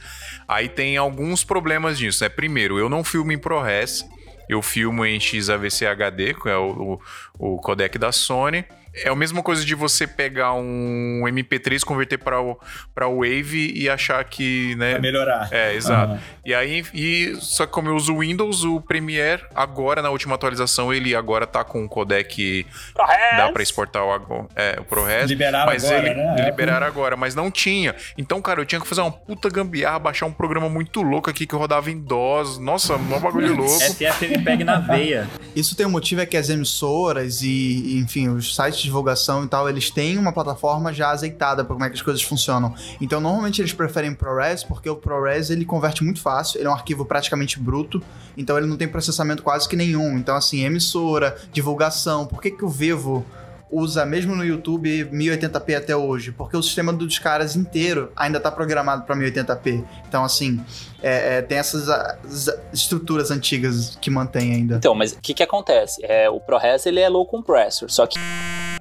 Aí tem alguns problemas nisso, né? Primeiro, eu não filmo em ProRes, eu filmo em XAVC HD, que é o, o, o codec da Sony. É a mesma coisa de você pegar um MP3, converter para o para Wave e achar que, né? Vai melhorar. É, exato. Uhum. E aí, e, só que como eu uso o Windows, o Premiere, agora na última atualização, ele agora tá com o codec. ProRes. Dá para exportar o, é, o ProRes. Liberaram mas agora, ele, né? Liberaram agora, mas não tinha. Então, cara, eu tinha que fazer uma puta gambiarra, baixar um programa muito louco aqui que rodava em DOS. Nossa, um bagulho louco. FFmpeg na veia. Isso tem um motivo é que as emissoras e, enfim, os sites de divulgação e tal, eles têm uma plataforma já azeitada para como é que as coisas funcionam. Então, normalmente eles preferem ProRes porque o ProRes ele converte muito fácil, ele é um arquivo praticamente bruto, então ele não tem processamento quase que nenhum. Então, assim, emissora, divulgação, por que, que o Vivo usa mesmo no YouTube 1080p até hoje, porque o sistema dos caras inteiro ainda está programado para 1080p. Então, assim, é, é, tem essas as estruturas antigas que mantém ainda. Então, mas o que que acontece? É, o ProRes ele é low compressor, só que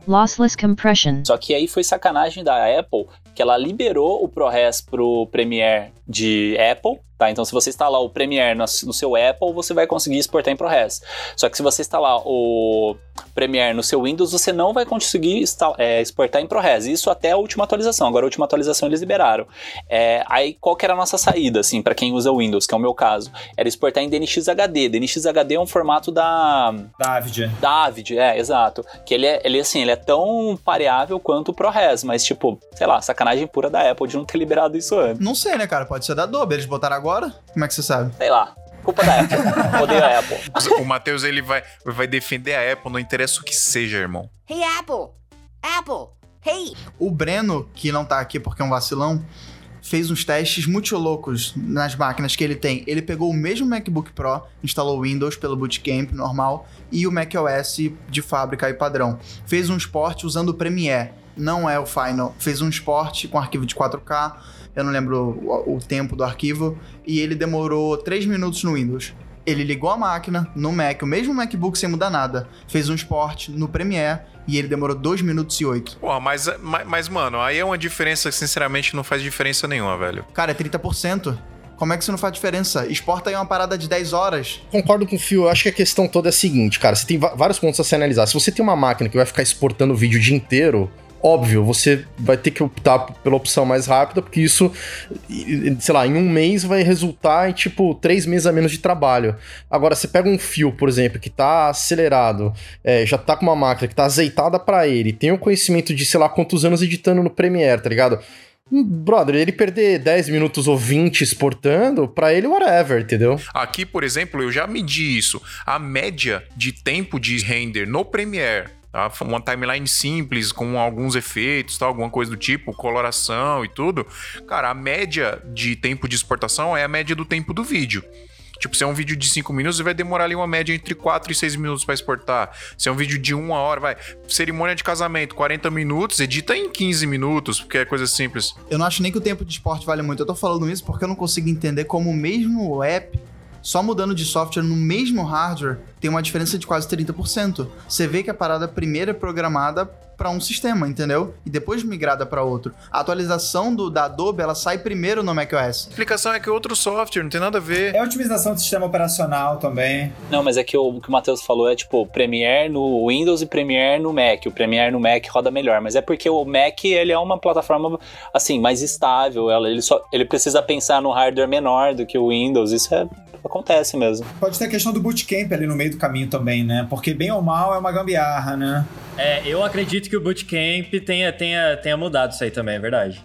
Lossless compression. só que aí foi sacanagem da Apple que ela liberou o ProRes pro Premiere de Apple, tá? Então se você instalar o Premiere no, no seu Apple, você vai conseguir exportar em ProRes. Só que se você instalar o Premiere no seu Windows, você não vai conseguir é, exportar em ProRes. Isso até a última atualização. Agora a última atualização eles liberaram. É, aí qual que era a nossa saída, assim, para quem usa o Windows, que é o meu caso? Era exportar em DNX HD. DNX HD é um formato da David. David, é, exato. Que ele é, ele, assim, ele é tão pareável quanto o ProRes, mas, tipo, sei lá, sacanagem pura da Apple de não ter liberado isso antes. Não sei, né, cara? Pode ser da Adobe. Eles botaram agora? Como é que você sabe? Sei lá. Culpa da Apple. Odeio a Apple. O Matheus, ele vai, vai defender a Apple, não interessa o que seja, irmão. Hey, Apple! Apple! Hey! O Breno, que não tá aqui porque é um vacilão, fez uns testes muito loucos nas máquinas que ele tem. Ele pegou o mesmo MacBook Pro, instalou Windows pelo Bootcamp normal e o macOS de fábrica e padrão. Fez um export usando o Premiere, não é o Final. Fez um export com arquivo de 4K, eu não lembro o, o tempo do arquivo, e ele demorou 3 minutos no Windows. Ele ligou a máquina no Mac, o mesmo MacBook sem mudar nada. Fez um export no Premiere e ele demorou 2 minutos e 8. Pô, mas, mas, mas, mano, aí é uma diferença que, sinceramente, não faz diferença nenhuma, velho. Cara, é 30%. Como é que isso não faz diferença? Exporta aí uma parada de 10 horas. Concordo com o Fio, eu acho que a questão toda é a seguinte, cara, você tem vários pontos a se analisar. Se você tem uma máquina que vai ficar exportando vídeo o dia inteiro, óbvio, você vai ter que optar pela opção mais rápida, porque isso, sei lá, em um mês vai resultar em, tipo, três meses a menos de trabalho. Agora, você pega um fio, por exemplo, que tá acelerado, é, já tá com uma máquina que tá azeitada pra ele, tem o conhecimento de, sei lá, quantos anos editando no Premiere, tá ligado? Brother, ele perder 10 minutos ou 20 exportando, pra ele, whatever, entendeu? Aqui, por exemplo, eu já medi isso. A média de tempo de render no Premiere, tá? uma timeline simples, com alguns efeitos, tá? alguma coisa do tipo, coloração e tudo. Cara, a média de tempo de exportação é a média do tempo do vídeo. Tipo, se é um vídeo de 5 minutos, vai demorar ali uma média entre 4 e 6 minutos pra exportar. Se é um vídeo de uma hora, vai. Cerimônia de casamento, 40 minutos, edita em 15 minutos, porque é coisa simples. Eu não acho nem que o tempo de esporte vale muito. Eu tô falando isso porque eu não consigo entender como o mesmo app, só mudando de software no mesmo hardware, tem uma diferença de quase 30%. Você vê que a parada primeiro é programada para um sistema, entendeu? E depois migrada para outro. A atualização do, da Adobe, ela sai primeiro no macOS. A explicação é que outro software, não tem nada a ver. É otimização do sistema operacional também. Não, mas é que o, o que o Matheus falou é tipo Premiere no Windows e Premiere no Mac. O Premiere no Mac roda melhor, mas é porque o Mac ele é uma plataforma assim mais estável. Ela, ele só ele precisa pensar no hardware menor do que o Windows. Isso é acontece mesmo. Pode ter a questão do bootcamp ali no meio do caminho também, né? Porque bem ou mal é uma gambiarra, né? É, eu acredito que o Bootcamp tenha, tenha, tenha mudado isso aí também, é verdade.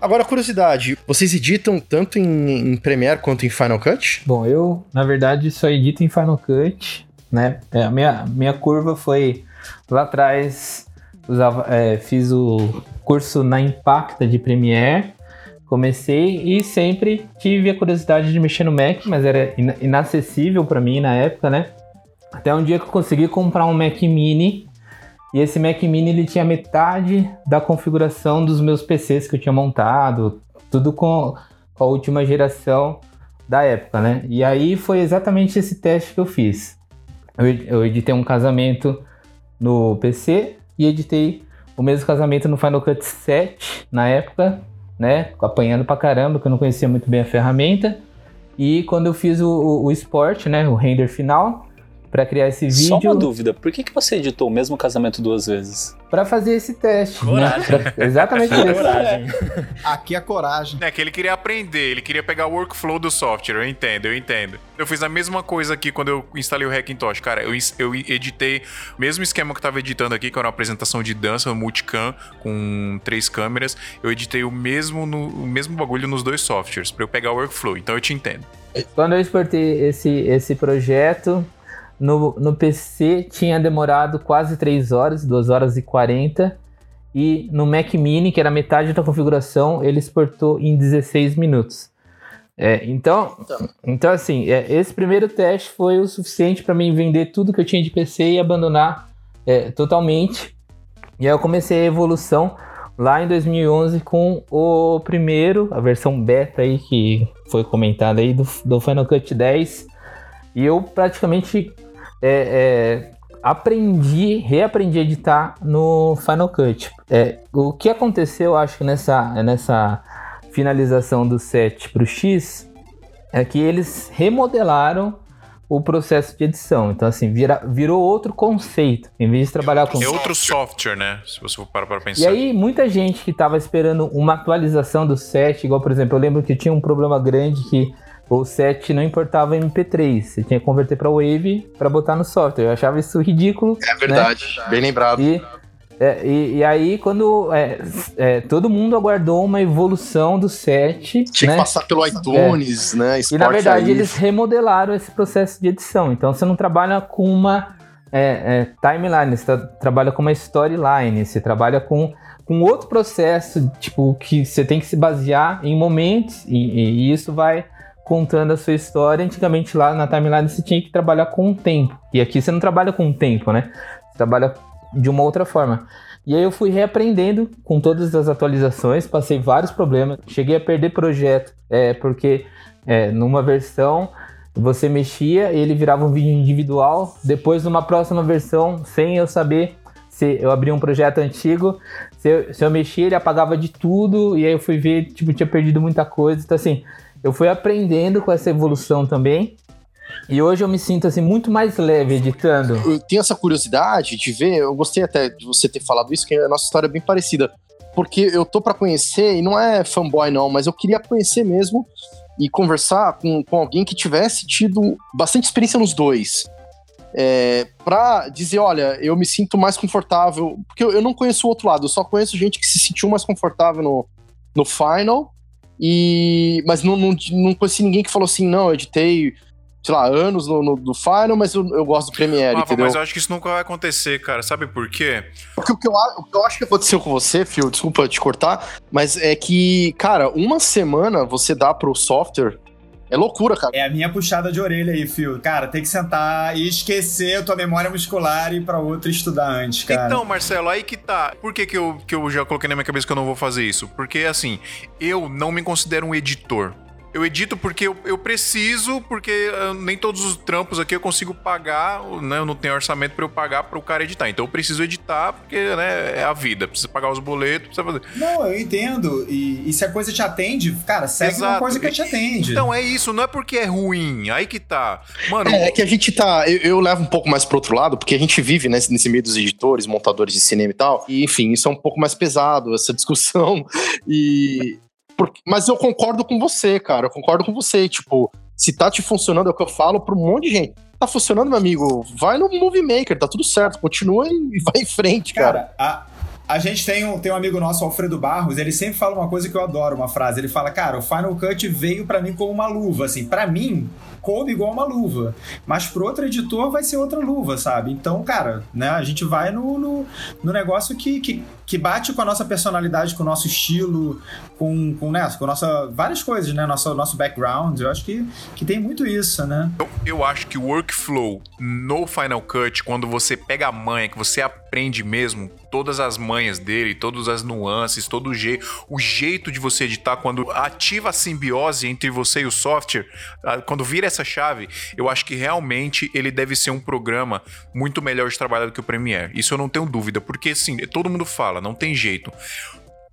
Agora, curiosidade, vocês editam tanto em, em Premiere quanto em Final Cut? Bom, eu, na verdade, só edito em Final Cut, né? É, a minha, minha curva foi lá atrás, usava, é, fiz o curso na Impacta de Premiere, comecei e sempre tive a curiosidade de mexer no Mac, mas era ina- inacessível para mim na época, né? Até um dia que eu consegui comprar um Mac Mini e esse Mac Mini ele tinha metade da configuração dos meus PCs que eu tinha montado, tudo com, com a última geração da época, né? E aí foi exatamente esse teste que eu fiz. Eu, eu editei um casamento no PC e editei o mesmo casamento no Final Cut 7 na época, né? Apanhando pra caramba, que eu não conhecia muito bem a ferramenta. E quando eu fiz o, o, o Sport, né? O render final, para criar esse Só vídeo. uma dúvida, por que, que você editou o mesmo casamento duas vezes? Pra fazer esse teste. Né? Coragem. Pra- exatamente isso. Coragem. Aqui a coragem. É que ele queria aprender, ele queria pegar o workflow do software, eu entendo, eu entendo. Eu fiz a mesma coisa aqui quando eu instalei o Hackintosh, cara, eu, eu editei o mesmo esquema que eu tava editando aqui, que era uma apresentação de dança, multicam, com três câmeras, eu editei o mesmo, no, o mesmo bagulho nos dois softwares, pra eu pegar o workflow, então eu te entendo. Quando eu exportei esse, esse projeto, no, no PC tinha demorado quase 3 horas, 2 horas e 40. E no Mac Mini, que era metade da configuração, ele exportou em 16 minutos. É, então, então, assim, é, esse primeiro teste foi o suficiente para mim vender tudo que eu tinha de PC e abandonar é, totalmente. E aí eu comecei a evolução lá em 2011 com o primeiro, a versão beta aí que foi comentada aí do, do Final Cut 10. E eu praticamente é, é, aprendi, reaprendi a editar no Final Cut. É, o que aconteceu, acho que nessa, nessa finalização do set para o X é que eles remodelaram o processo de edição. Então, assim, vira, virou outro conceito. Em vez de trabalhar com. É outro software, né? Se você for parar para pensar. E aí, muita gente que estava esperando uma atualização do set, igual, por exemplo, eu lembro que tinha um problema grande que o set não importava MP3. Você tinha que converter para Wave para botar no software. Eu achava isso ridículo. É verdade, né? bem lembrado. E, é, e, e, aí, quando é, é, todo mundo aguardou uma evolução do set. Tinha né? que passar pelo iTunes, né? E na verdade, aí. eles remodelaram esse processo de edição. Então, você não trabalha com uma é, timeline, você trabalha com uma storyline, você trabalha com, com outro processo, tipo, que você tem que se basear em momentos, e, e isso vai contando a sua história. Antigamente lá na timeline você tinha que trabalhar com o tempo. E aqui você não trabalha com o tempo, né? Você trabalha de uma outra forma. E aí eu fui reaprendendo com todas as atualizações, passei vários problemas, cheguei a perder projeto, é, porque é, numa versão você mexia e ele virava um vídeo individual, depois numa próxima versão, sem eu saber se eu abria um projeto antigo, se eu, se eu mexia ele apagava de tudo, e aí eu fui ver, tipo, tinha perdido muita coisa, então assim, eu fui aprendendo com essa evolução também. E hoje eu me sinto assim muito mais leve editando. Eu tenho essa curiosidade de ver, eu gostei até de você ter falado isso, que a nossa história é bem parecida. Porque eu tô para conhecer, e não é fanboy não, mas eu queria conhecer mesmo e conversar com, com alguém que tivesse tido bastante experiência nos dois. É, pra dizer, olha, eu me sinto mais confortável, porque eu, eu não conheço o outro lado, eu só conheço gente que se sentiu mais confortável no, no Final e, mas não, não, não conheci ninguém que falou assim, não, eu editei, sei lá, anos no, no, no Final, mas eu, eu gosto do Premiere, Rafa, entendeu? Mas eu acho que isso nunca vai acontecer, cara. Sabe por quê? Porque o que eu, o que eu acho que aconteceu com você, Phil, desculpa te cortar, mas é que, cara, uma semana você dá pro software é loucura, cara. É a minha puxada de orelha aí, Phil. Cara, tem que sentar e esquecer a tua memória muscular e ir pra outro estudar antes, cara. Então, Marcelo, aí que tá. Por que, que, eu, que eu já coloquei na minha cabeça que eu não vou fazer isso? Porque, assim, eu não me considero um editor. Eu edito porque eu, eu preciso, porque uh, nem todos os trampos aqui eu consigo pagar, né? Eu não tenho orçamento para eu pagar para o cara editar. Então eu preciso editar porque, né, é a vida. Precisa pagar os boletos, precisa fazer. Não, eu entendo. E, e se a coisa te atende, cara, segue Exato. uma coisa que te atende. Então é isso, não é porque é ruim. Aí que tá. Mano. É, é que a gente tá. Eu, eu, levo um pouco mais pro outro lado, porque a gente vive nesse, nesse meio dos editores, montadores de cinema e tal. E, enfim, isso é um pouco mais pesado, essa discussão. E, porque, mas eu concordo com você, cara. Eu concordo com você. Tipo, se tá te funcionando, é o que eu falo pra um monte de gente. Tá funcionando, meu amigo? Vai no Movie Maker, tá tudo certo. Continua e vai em frente, cara. Cara, a, a gente tem um, tem um amigo nosso, Alfredo Barros, ele sempre fala uma coisa que eu adoro, uma frase. Ele fala, cara, o Final Cut veio para mim como uma luva. Assim, para mim, coube igual uma luva. Mas pro outro editor vai ser outra luva, sabe? Então, cara, né, a gente vai no, no, no negócio que, que, que, bate com a nossa personalidade, com o nosso estilo, com, com, né, com nossa, várias coisas, né? Nosso, nosso background. Eu acho que, que tem muito isso, né? Eu, eu acho que o workflow no Final Cut, quando você pega a manha, que você aprende mesmo todas as manhas dele, todas as nuances, todo o jeito, o jeito de você editar quando ativa a simbiose entre você e o software, quando vira essa chave, eu acho que realmente ele deve ser um programa muito melhor de trabalhar do que o Premiere. Isso eu não tenho dúvida, porque assim, todo mundo fala, não tem jeito.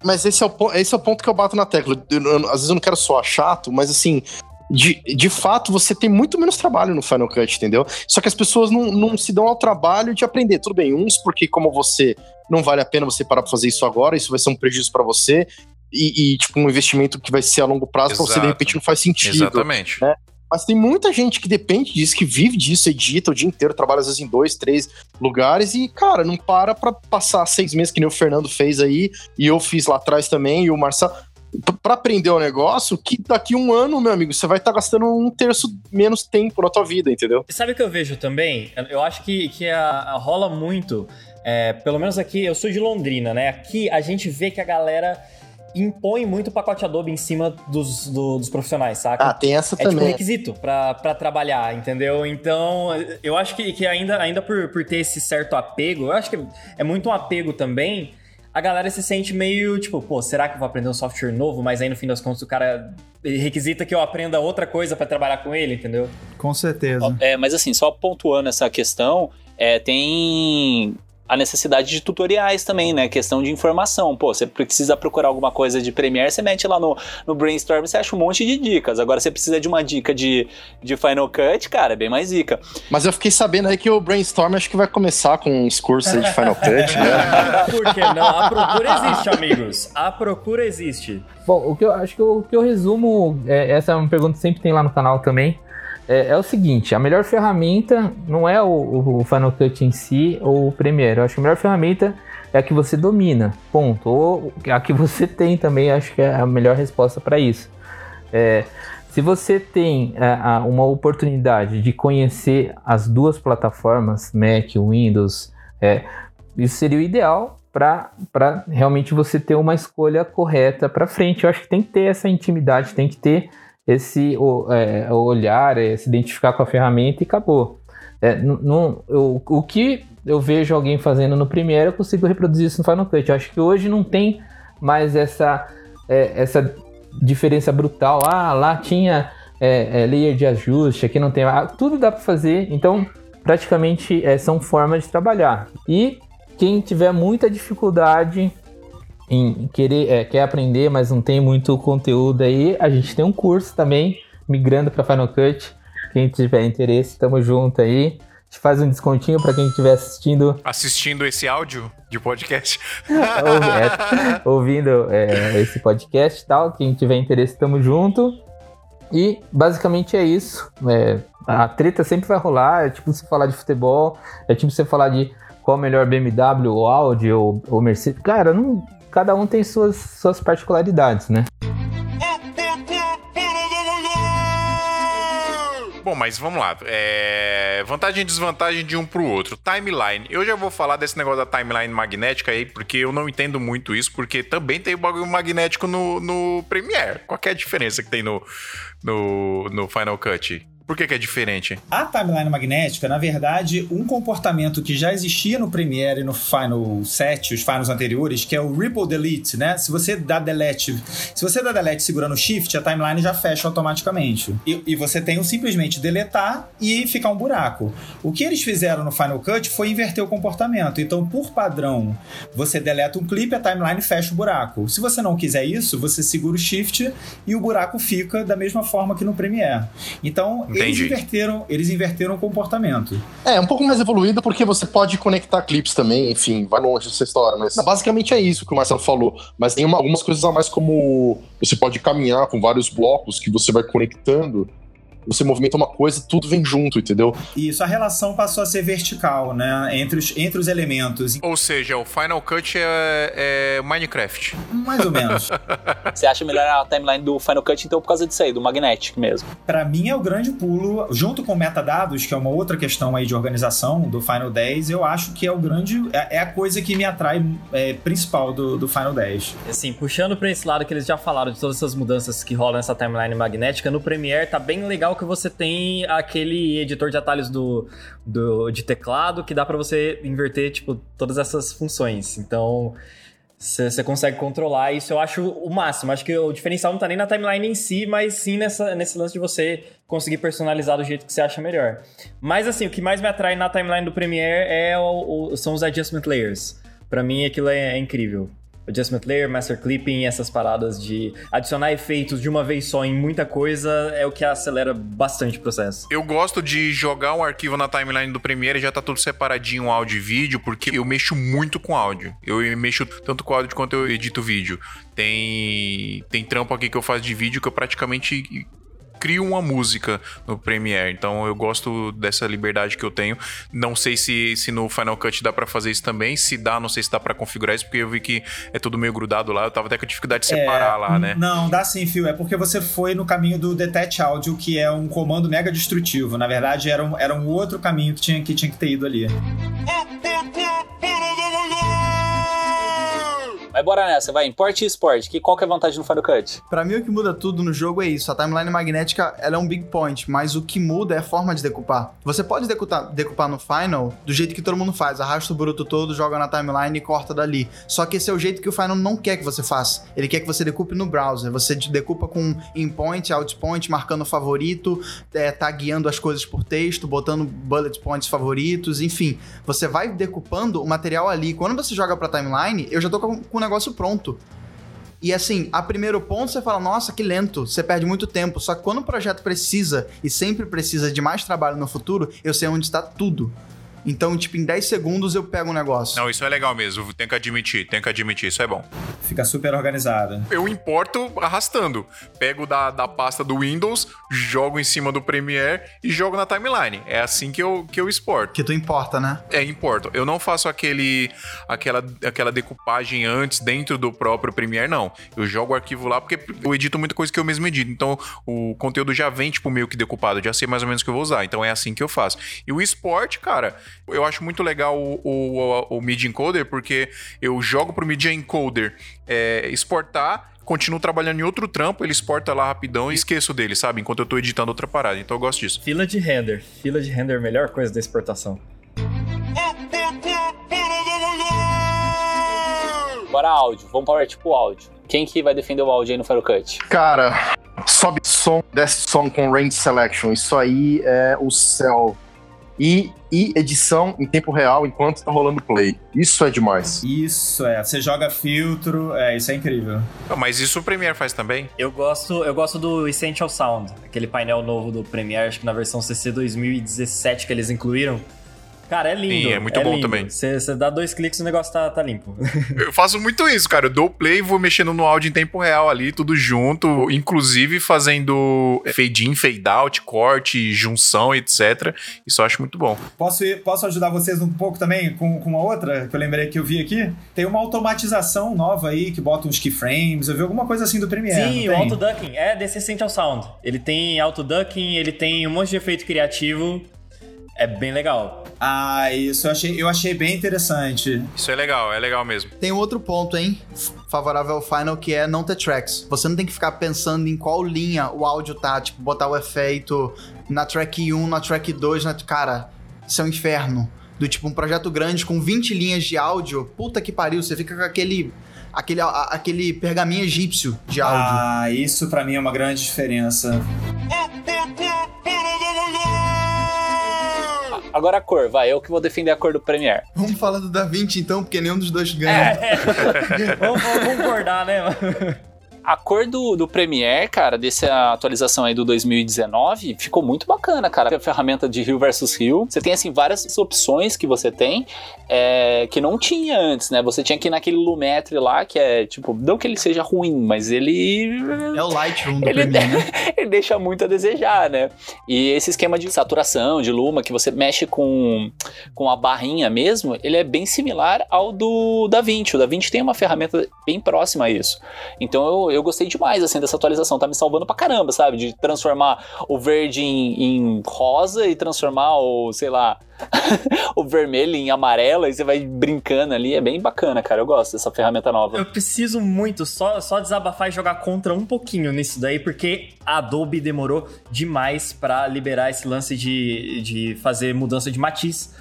Mas esse é o, esse é o ponto que eu bato na tecla. Eu, eu, às vezes eu não quero soar chato, mas assim, de, de fato, você tem muito menos trabalho no Final Cut, entendeu? Só que as pessoas não, não se dão ao trabalho de aprender. Tudo bem, uns porque, como você, não vale a pena você parar pra fazer isso agora, isso vai ser um prejuízo para você. E, e, tipo, um investimento que vai ser a longo prazo Exato. pra você, de repente, não faz sentido. Exatamente. Né? Mas tem muita gente que depende disso, que vive disso, edita o dia inteiro, trabalha às vezes em dois, três lugares e, cara, não para pra passar seis meses que nem o Fernando fez aí, e eu fiz lá atrás também, e o Marcelo. para aprender o negócio que daqui um ano, meu amigo, você vai estar tá gastando um terço menos tempo na tua vida, entendeu? Sabe o que eu vejo também? Eu acho que, que a, a rola muito, é, pelo menos aqui, eu sou de Londrina, né? Aqui a gente vê que a galera impõe muito pacote Adobe em cima dos, do, dos profissionais, saca? Ah, tem essa é também. É tipo requisito pra, pra trabalhar, entendeu? Então, eu acho que, que ainda, ainda por, por ter esse certo apego, eu acho que é muito um apego também, a galera se sente meio tipo, pô, será que eu vou aprender um software novo? Mas aí no fim das contas o cara requisita que eu aprenda outra coisa para trabalhar com ele, entendeu? Com certeza. É, mas assim, só pontuando essa questão, é, tem a necessidade de tutoriais também, né? Questão de informação. Pô, você precisa procurar alguma coisa de Premiere, você mete lá no, no Brainstorm, você acha um monte de dicas. Agora, você precisa de uma dica de, de Final Cut, cara, é bem mais dica. Mas eu fiquei sabendo aí que o Brainstorm acho que vai começar com uns cursos de Final Cut, né? Por que não? A procura existe, amigos. A procura existe. Bom, o que eu acho que o que eu resumo, é, essa é uma pergunta que sempre tem lá no canal também é, é, o seguinte: a melhor ferramenta não é o, o, Final Cut em si ou o Premiere. Eu acho que a melhor ferramenta é a que você domina, ponto. Ou a que você tem também, acho que é a melhor resposta para isso. É, se você tem é, uma oportunidade de conhecer as duas plataformas, Mac, Windows, é, isso seria o ideal para realmente você ter uma escolha correta para frente. Eu acho que tem que ter essa intimidade, tem que ter esse o, é, olhar, é, se identificar com a ferramenta e acabou. É, eu, o que eu vejo alguém fazendo no Premiere, eu consigo reproduzir isso no Final Cut. Eu acho que hoje não tem mais essa, é, essa diferença brutal. Ah, lá tinha é, é layer de ajuste, aqui não tem. Ah, tudo dá para fazer, então praticamente é, são formas de trabalhar. E quem tiver muita dificuldade em querer é, quer aprender, mas não tem muito conteúdo aí, a gente tem um curso também migrando para Final Cut. Quem tiver interesse, tamo junto aí. A gente faz um descontinho para quem estiver assistindo. Assistindo esse áudio de podcast. é, ouvindo é, esse podcast e tal. Quem tiver interesse, tamo junto. E basicamente é isso. É, a treta sempre vai rolar. É tipo você falar de futebol, é tipo você falar de qual é o melhor BMW, ou Audi, ou, ou Mercedes. Cara, não, cada um tem suas, suas particularidades, né? Bom, mas vamos lá. É... Vantagem e desvantagem de um pro outro. Timeline. Eu já vou falar desse negócio da timeline magnética aí, porque eu não entendo muito isso, porque também tem o bagulho magnético no, no Premiere. Qual é a diferença que tem no, no, no Final Cut? Por que, que, é diferente? A timeline magnética, na verdade, um comportamento que já existia no Premiere e no Final 7, os finals anteriores, que é o Ripple Delete, né? Se você dá delete, se você dá delete segurando Shift, a timeline já fecha automaticamente. E, e você tem o simplesmente deletar e ficar um buraco. O que eles fizeram no Final Cut foi inverter o comportamento. Então, por padrão, você deleta um clipe, a timeline fecha o buraco. Se você não quiser isso, você segura o Shift e o buraco fica da mesma forma que no Premiere. Então, eles inverteram, eles inverteram o comportamento. É, um pouco mais evoluído porque você pode conectar clipes também, enfim, vai longe essa história, mas basicamente é isso que o Marcelo falou. Mas tem uma, algumas coisas a mais como você pode caminhar com vários blocos que você vai conectando você movimenta uma coisa, tudo vem junto, entendeu? Isso, a relação passou a ser vertical, né? Entre os, entre os elementos. Ou seja, o Final Cut é, é Minecraft. Mais ou menos. Você acha melhor a timeline do Final Cut, então, por causa disso aí, do Magnetic mesmo? Para mim é o grande pulo, junto com metadados, que é uma outra questão aí de organização do Final 10, eu acho que é o grande. É, é a coisa que me atrai é, principal do, do Final 10. Assim, puxando para esse lado que eles já falaram de todas essas mudanças que rolam nessa timeline magnética, no Premiere tá bem legal que você tem aquele editor de atalhos do, do de teclado que dá para você inverter tipo todas essas funções. Então você consegue controlar isso. Eu acho o máximo. Acho que o diferencial não tá nem na timeline em si, mas sim nessa, nesse lance de você conseguir personalizar do jeito que você acha melhor. Mas assim, o que mais me atrai na timeline do Premiere é o, o, são os adjustment layers. Para mim aquilo é, é incrível. Adjustment Layer, Master Clipping, essas paradas de adicionar efeitos de uma vez só em muita coisa é o que acelera bastante o processo. Eu gosto de jogar um arquivo na timeline do Premiere e já tá tudo separadinho áudio e vídeo, porque eu mexo muito com áudio. Eu mexo tanto com áudio quanto eu edito vídeo. Tem tem trampo aqui que eu faço de vídeo que eu praticamente crio uma música no Premiere. Então eu gosto dessa liberdade que eu tenho. Não sei se, se no Final Cut dá pra fazer isso também. Se dá, não sei se dá pra configurar isso, porque eu vi que é tudo meio grudado lá. Eu tava até com dificuldade de separar É, lá, né? Não, dá sim, Fio. É porque você foi no caminho do Detach Audio, que é um comando mega destrutivo. Na verdade, era um, era um outro caminho que tinha, que tinha que ter ido ali. Mas bora nessa, vai. Import e export. Que, qual que é a vantagem no Final Cut? Pra mim, o que muda tudo no jogo é isso. A timeline magnética ela é um big point, mas o que muda é a forma de decupar. Você pode decupar, decupar no Final do jeito que todo mundo faz. Arrasta o bruto todo, joga na timeline e corta dali. Só que esse é o jeito que o Final não quer que você faça. Ele quer que você decupe no browser. Você decupa com in point, out point, marcando favorito, é, tagueando as coisas por texto, botando bullet points favoritos, enfim. Você vai decupando o material ali. Quando você joga pra timeline, eu já tô com, com o negócio pronto. E assim, a primeiro ponto você fala, nossa, que lento, você perde muito tempo. Só que quando o projeto precisa e sempre precisa de mais trabalho no futuro, eu sei onde está tudo. Então, tipo, em 10 segundos eu pego um negócio. Não, isso é legal mesmo. Tem que admitir, tem que admitir. Isso é bom. Fica super organizada. Eu importo arrastando. Pego da, da pasta do Windows, jogo em cima do Premiere e jogo na timeline. É assim que eu, que eu exporto. Que tu importa, né? É, importo. Eu não faço aquele, aquela, aquela decupagem antes dentro do próprio Premiere, não. Eu jogo o arquivo lá porque eu edito muita coisa que eu mesmo edito. Então, o conteúdo já vem, tipo, meio que decupado. Eu já sei mais ou menos o que eu vou usar. Então, é assim que eu faço. E o export, cara, eu acho muito legal o, o, o Media Encoder porque eu jogo pro Media Encoder é, exportar continuo trabalhando em outro trampo, ele exporta lá rapidão e esqueço dele, sabe? Enquanto eu tô editando outra parada. Então eu gosto disso. Fila de render. Fila de render é a melhor coisa da exportação. Bora áudio. Vamos para tipo áudio. Quem que vai defender o áudio aí no Final Cut? Cara, sobe som, desce som com range selection. Isso aí é o céu. E, e edição em tempo real enquanto tá rolando play. Isso é demais. Isso é. Você joga filtro, é, isso é incrível. Mas isso o Premiere faz também? Eu gosto, eu gosto do Essential Sound, aquele painel novo do Premiere, acho que na versão CC 2017 que eles incluíram. Cara, é lindo. Sim, é muito bom lindo. também. Você dá dois cliques e o negócio tá, tá limpo. Eu faço muito isso, cara. Eu dou play e vou mexendo no áudio em tempo real ali, tudo junto, inclusive fazendo fade in, fade out, corte, junção, etc. Isso eu acho muito bom. Posso, ir- posso ajudar vocês um pouco também com, com uma outra que eu lembrei que eu vi aqui? Tem uma automatização nova aí que bota uns keyframes. Eu vi alguma coisa assim do Premiere. Sim, o auto-ducking. É desse Essential Sound. Ele tem auto-ducking, ele tem um monte de efeito criativo. É bem legal. Ah, isso eu achei, eu achei bem interessante. Isso é legal, é legal mesmo. Tem um outro ponto, hein? Favorável ao Final, que é não ter tracks. Você não tem que ficar pensando em qual linha o áudio tá, tipo, botar o efeito na track 1, na track 2, na... Cara, isso é um inferno. Do tipo, um projeto grande com 20 linhas de áudio, puta que pariu, você fica com aquele... Aquele, a- aquele pergaminho egípcio de áudio. Ah, isso pra mim é uma grande diferença. Agora a cor, vai. Eu que vou defender a cor do Premiere. Vamos falar do Da Vinci então, porque nenhum dos dois ganha. vamos, vamos concordar, né? mano? A cor do, do Premiere, cara, dessa atualização aí do 2019, ficou muito bacana, cara. A ferramenta de Rio versus Rio. Você tem, assim, várias opções que você tem é, que não tinha antes, né? Você tinha que ir naquele Lumetri lá, que é, tipo, não que ele seja ruim, mas ele... É o Lightroom do Ele, Premiere, né? ele deixa muito a desejar, né? E esse esquema de saturação, de luma, que você mexe com, com a barrinha mesmo, ele é bem similar ao do DaVinci. O DaVinci tem uma ferramenta bem próxima a isso. Então eu, eu gostei demais, assim, dessa atualização. Tá me salvando pra caramba, sabe? De transformar o verde em, em rosa e transformar o, sei lá, o vermelho em amarelo e você vai brincando ali. É bem bacana, cara. Eu gosto dessa ferramenta nova. Eu preciso muito só, só desabafar e jogar contra um pouquinho nisso daí, porque a Adobe demorou demais pra liberar esse lance de, de fazer mudança de matiz.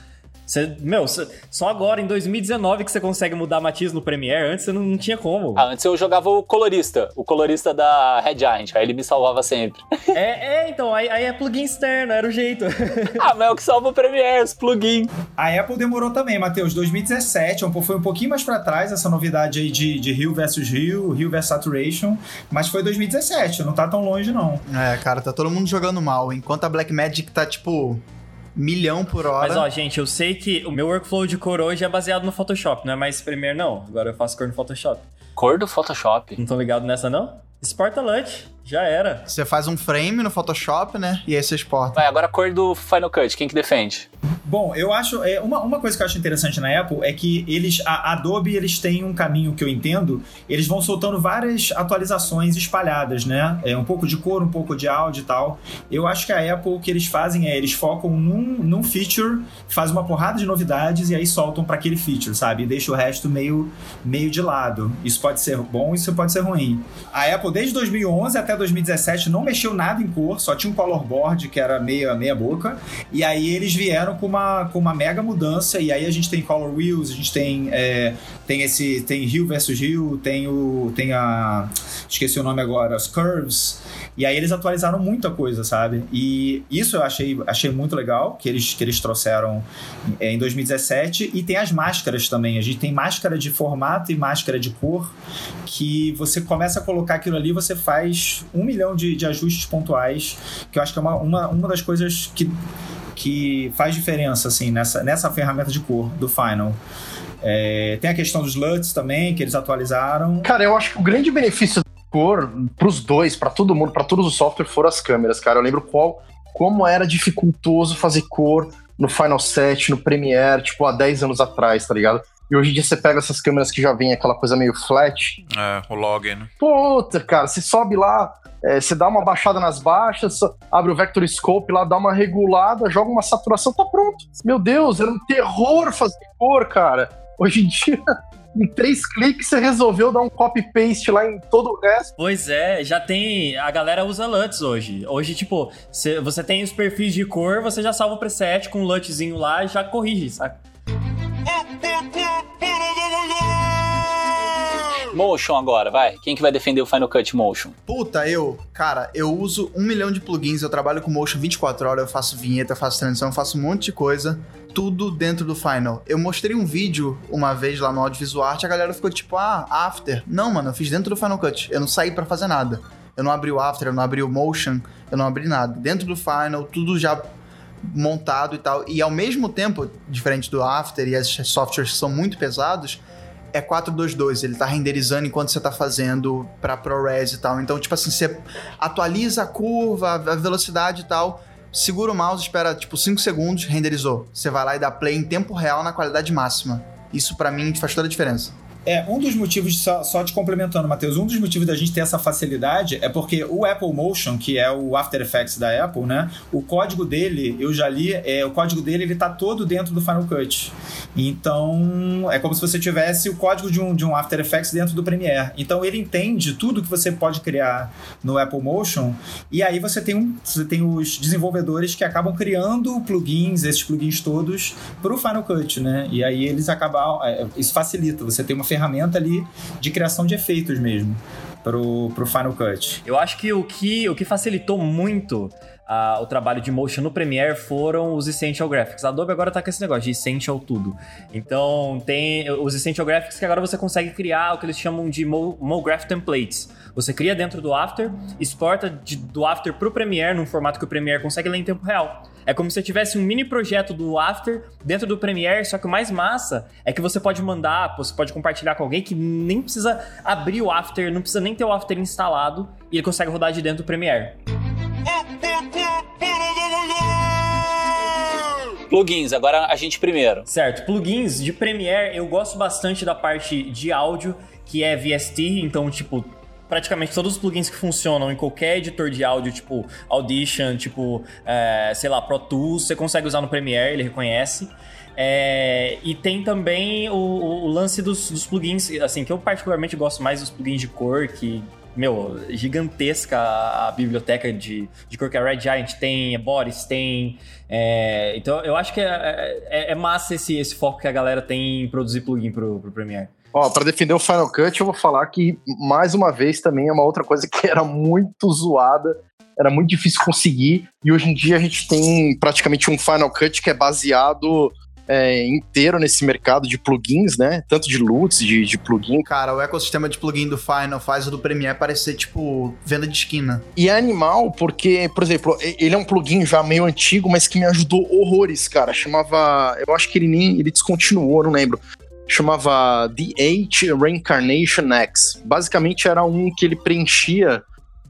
Você, meu, cê- só agora em 2019 que você consegue mudar matiz no Premiere, antes você não, não tinha como. Ah, antes eu jogava o colorista, o colorista da Red Giant, aí ele me salvava sempre. É, é, então, aí, aí é plugin externo, era o jeito. ah, mas é o que salva o Premiere, os plugin. A Apple demorou também, Matheus. 2017 um po- foi um pouquinho mais pra trás essa novidade aí de, de Rio versus Rio, Rio versus Saturation, mas foi 2017, não tá tão longe não. É, cara, tá todo mundo jogando mal. Enquanto a Blackmagic tá, tipo, milhão por hora. Mas ó, gente, eu sei que o meu workflow de cor hoje é baseado no Photoshop, não é mais Premiere, não. Agora eu faço cor no Photoshop. Cor do Photoshop? Não tão ligado nessa, não? Exporta LUT, Já era. Você faz um frame no Photoshop, né? E aí você exporta. Vai, agora a cor do Final Cut, quem que defende? Bom, eu acho. É, uma, uma coisa que eu acho interessante na Apple é que eles. A Adobe, eles têm um caminho que eu entendo. Eles vão soltando várias atualizações espalhadas, né? É um pouco de cor, um pouco de áudio e tal. Eu acho que a Apple, o que eles fazem é eles focam num, num feature, fazem uma porrada de novidades e aí soltam para aquele feature, sabe? E deixa o resto meio, meio de lado. Isso pode ser bom, isso pode ser ruim. A Apple, desde 2011 até 2017, não mexeu nada em cor, só tinha um color board que era meia, meia boca. E aí eles vieram com uma, com uma mega mudança. E aí a gente tem color wheels, a gente tem, é, tem esse. Tem Rio versus Rio, tem o. Tem a. Esqueci o nome agora, os curves. E aí eles atualizaram muita coisa, sabe? E isso eu achei, achei muito legal que eles, que eles trouxeram é, em 2017. E tem as máscaras também. A gente tem máscara de formato e máscara de cor que você começa a colocar aquilo ali, você faz um milhão de, de ajustes pontuais, que eu acho que é uma, uma, uma das coisas que, que faz diferença, assim, nessa, nessa ferramenta de cor do Final. É, tem a questão dos LUTs também, que eles atualizaram. Cara, eu acho que o grande benefício da cor pros dois, para todo mundo, para todos os softwares, foram as câmeras, cara. Eu lembro qual, como era dificultoso fazer cor no Final 7, no Premiere, tipo, há 10 anos atrás, tá ligado? E hoje em dia você pega essas câmeras que já vem aquela coisa meio flat. É, o login, né? Puta, cara, você sobe lá, é, você dá uma baixada nas baixas, abre o Vector Scope lá, dá uma regulada, joga uma saturação, tá pronto. Meu Deus, era um terror fazer cor, cara. Hoje em dia, em três cliques, você resolveu dar um copy-paste lá em todo o resto. Pois é, já tem. A galera usa LUTs hoje. Hoje, tipo, cê, você tem os perfis de cor, você já salva o preset com um LUTzinho lá e já corrige, saca? Motion agora, vai. Quem que vai defender o Final Cut Motion? Puta, eu, cara, eu uso um milhão de plugins, eu trabalho com Motion 24 horas, eu faço vinheta, eu faço transição, eu faço um monte de coisa, tudo dentro do Final. Eu mostrei um vídeo uma vez lá no Audiovisual Art, a galera ficou tipo, ah, After. Não, mano, eu fiz dentro do Final Cut, eu não saí para fazer nada. Eu não abri o After, eu não abri o Motion, eu não abri nada. Dentro do Final, tudo já montado e tal. E ao mesmo tempo, diferente do After e as softwares que são muito pesados, é 422, ele tá renderizando enquanto você tá fazendo pra ProRes e tal. Então, tipo assim, você atualiza a curva, a velocidade e tal, segura o mouse, espera tipo 5 segundos, renderizou. Você vai lá e dá play em tempo real na qualidade máxima. Isso para mim faz toda a diferença. É, um dos motivos, só, só te complementando, Matheus, um dos motivos da gente ter essa facilidade é porque o Apple Motion, que é o After Effects da Apple, né? O código dele, eu já li, é, o código dele ele tá todo dentro do Final Cut. Então, é como se você tivesse o código de um, de um After Effects dentro do Premiere. Então, ele entende tudo que você pode criar no Apple Motion e aí você tem, um, você tem os desenvolvedores que acabam criando plugins, esses plugins todos, para o Final Cut, né? E aí eles acabam, é, isso facilita, você tem uma ferramenta ali de criação de efeitos mesmo pro, pro Final Cut. Eu acho que o que, o que facilitou muito uh, o trabalho de motion no Premiere foram os Essential Graphics. A Adobe agora tá com esse negócio de Essential tudo. Então tem os Essential Graphics que agora você consegue criar o que eles chamam de Mo, MoGraph Templates. Você cria dentro do After, exporta de, do After pro Premiere num formato que o Premiere consegue ler em tempo real. É como se tivesse um mini projeto do After dentro do Premiere, só que o mais massa é que você pode mandar, você pode compartilhar com alguém que nem precisa abrir o After, não precisa nem ter o After instalado e ele consegue rodar de dentro do Premiere. Plugins, agora a gente primeiro. Certo, plugins de Premiere, eu gosto bastante da parte de áudio, que é VST, então, tipo, praticamente todos os plugins que funcionam em qualquer editor de áudio, tipo Audition, tipo, é, sei lá, Pro Tools, você consegue usar no Premiere, ele reconhece. É, e tem também o, o lance dos, dos, plugins, assim, que eu particularmente gosto mais dos plugins de cor, que, meu, gigantesca a, biblioteca de, de cor que a Red Giant tem, Boris tem. É, então eu acho que é, é, é, massa esse, esse foco que a galera tem em produzir plugin pro, pro Premiere. Ó, para defender o Final Cut, eu vou falar que, mais uma vez, também é uma outra coisa que era muito zoada, era muito difícil conseguir, e hoje em dia a gente tem praticamente um Final Cut que é baseado é, inteiro nesse mercado de plugins, né? Tanto de LUTs, de, de plugin. Cara, o ecossistema de plugin do Final faz o do Premiere parecer, tipo, venda de esquina. E é animal porque, por exemplo, ele é um plugin já meio antigo, mas que me ajudou horrores, cara. Chamava... Eu acho que ele nem... Ele descontinuou, não lembro chamava The H Reincarnation X. Basicamente era um que ele preenchia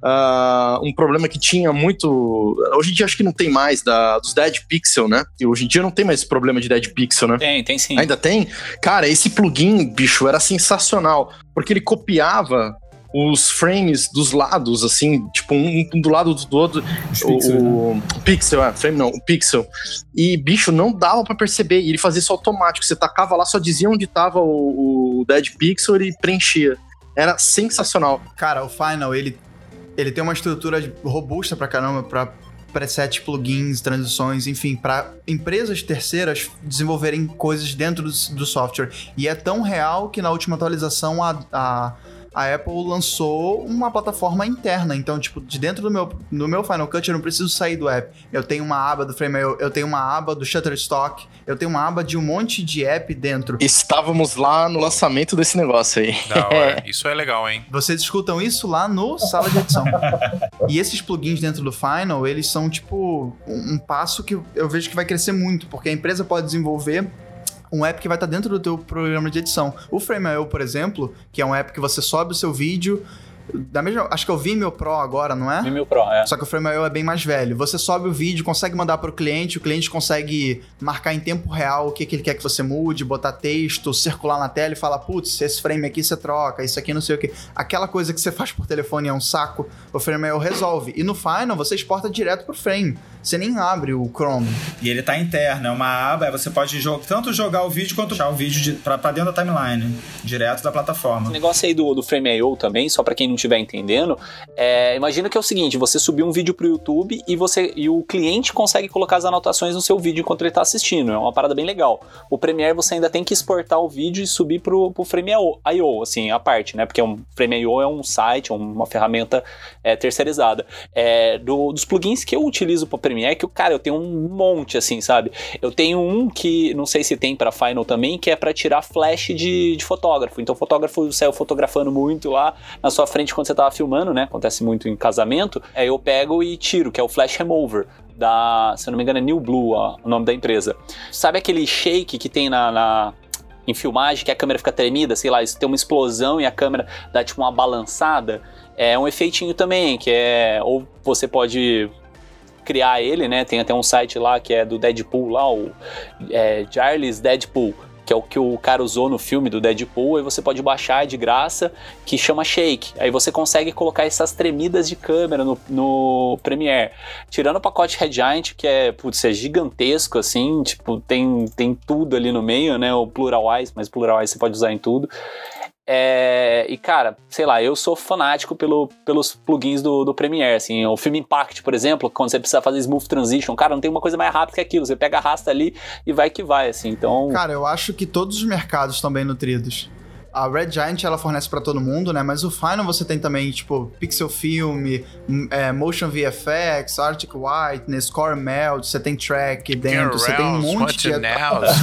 uh, um problema que tinha muito. Hoje em dia acho que não tem mais da, dos Dead Pixel, né? E hoje em dia não tem mais esse problema de Dead Pixel, né? Tem, tem sim. Ainda tem? Cara, esse plugin, bicho, era sensacional. Porque ele copiava os frames dos lados, assim, tipo, um, um do lado do outro. O, pixel, o, né? pixel, é, frame não, o pixel. E, bicho, não dava pra perceber. E ele fazia isso automático. Você tacava lá, só dizia onde tava o, o Dead Pixel e preenchia. Era sensacional. Cara, o Final, ele, ele tem uma estrutura robusta pra caramba pra preset, plugins, transições, enfim, pra empresas terceiras desenvolverem coisas dentro do, do software. E é tão real que na última atualização a, a, a Apple lançou uma plataforma interna. Então, tipo, de dentro do meu, do meu Final Cut eu não preciso sair do app. Eu tenho uma aba do Frame.io, eu tenho uma aba do Shutterstock, eu tenho uma aba de um monte de app dentro. Estávamos lá no lançamento desse negócio aí. Da hora. Isso é legal, hein? Vocês escutam isso lá no sala de edição. e esses plugins dentro do Final, eles são tipo um, um passo que eu vejo que vai crescer muito, porque a empresa pode desenvolver um app que vai estar dentro do teu programa de edição. O Frame.io, por exemplo, que é um app que você sobe o seu vídeo da mesma, acho que é o Vimeo Pro agora, não é? Vimeo Pro, é. Só que o Frame.io é bem mais velho. Você sobe o vídeo, consegue mandar para o cliente, o cliente consegue marcar em tempo real o que, que ele quer que você mude, botar texto, circular na tela e falar, putz, esse frame aqui você troca, isso aqui não sei o que. Aquela coisa que você faz por telefone é um saco, o Frame.io resolve. E no Final você exporta direto pro frame. Você nem abre o Chrome. E ele tá interno, é uma aba, aí você pode jo- tanto jogar o vídeo quanto puxar o vídeo de, pra, pra dentro da timeline, direto da plataforma. O negócio aí do, do Frame.io também, só pra quem não estiver entendendo, é, imagina que é o seguinte, você subiu um vídeo pro YouTube e você e o cliente consegue colocar as anotações no seu vídeo enquanto ele tá assistindo, é uma parada bem legal. O Premiere você ainda tem que exportar o vídeo e subir pro, pro Frame.io, assim, a parte, né, porque um Frame.io é um site, uma ferramenta é, terceirizada. É, do- dos plugins que eu utilizo pro Premiere, que, cara, eu tenho um monte, assim, sabe? Eu tenho um que, não sei se tem pra Final também, que é pra tirar flash de, de fotógrafo. Então o fotógrafo saiu fotografando muito lá na sua frente quando você tava filmando, né? Acontece muito em casamento. Aí eu pego e tiro, que é o Flash Remover. Da, se eu não me engano, é New Blue ó, o nome da empresa. Sabe aquele shake que tem na- na, em filmagem, que a câmera fica tremida, sei lá, isso tem uma explosão e a câmera dá tipo uma balançada, é um efeitinho também, que é. Ou você pode criar ele, né? Tem até um site lá que é do Deadpool lá, o é, Charles Deadpool. Que é o que o cara usou no filme do Deadpool, aí você pode baixar de graça, que chama Shake. Aí você consegue colocar essas tremidas de câmera no, no Premiere. Tirando o pacote Red Giant, que é, putz, é gigantesco, assim, tipo, tem, tem tudo ali no meio, né? O Pluralwise, mas Pluralwise você pode usar em tudo. É, e cara, sei lá, eu sou fanático pelo, pelos plugins do, do Premiere, assim, o Film Impact, por exemplo, quando você precisa fazer Smooth Transition, cara, não tem uma coisa mais rápida que aquilo, você pega, arrasta ali e vai que vai, assim, então... Cara, eu acho que todos os mercados estão bem nutridos. A Red Giant ela fornece pra todo mundo, né? Mas o Final você tem também, tipo, Pixel Film, m- é, Motion VFX, Arctic Whiteness, Core Melt, você tem track dentro, você tem um monte de.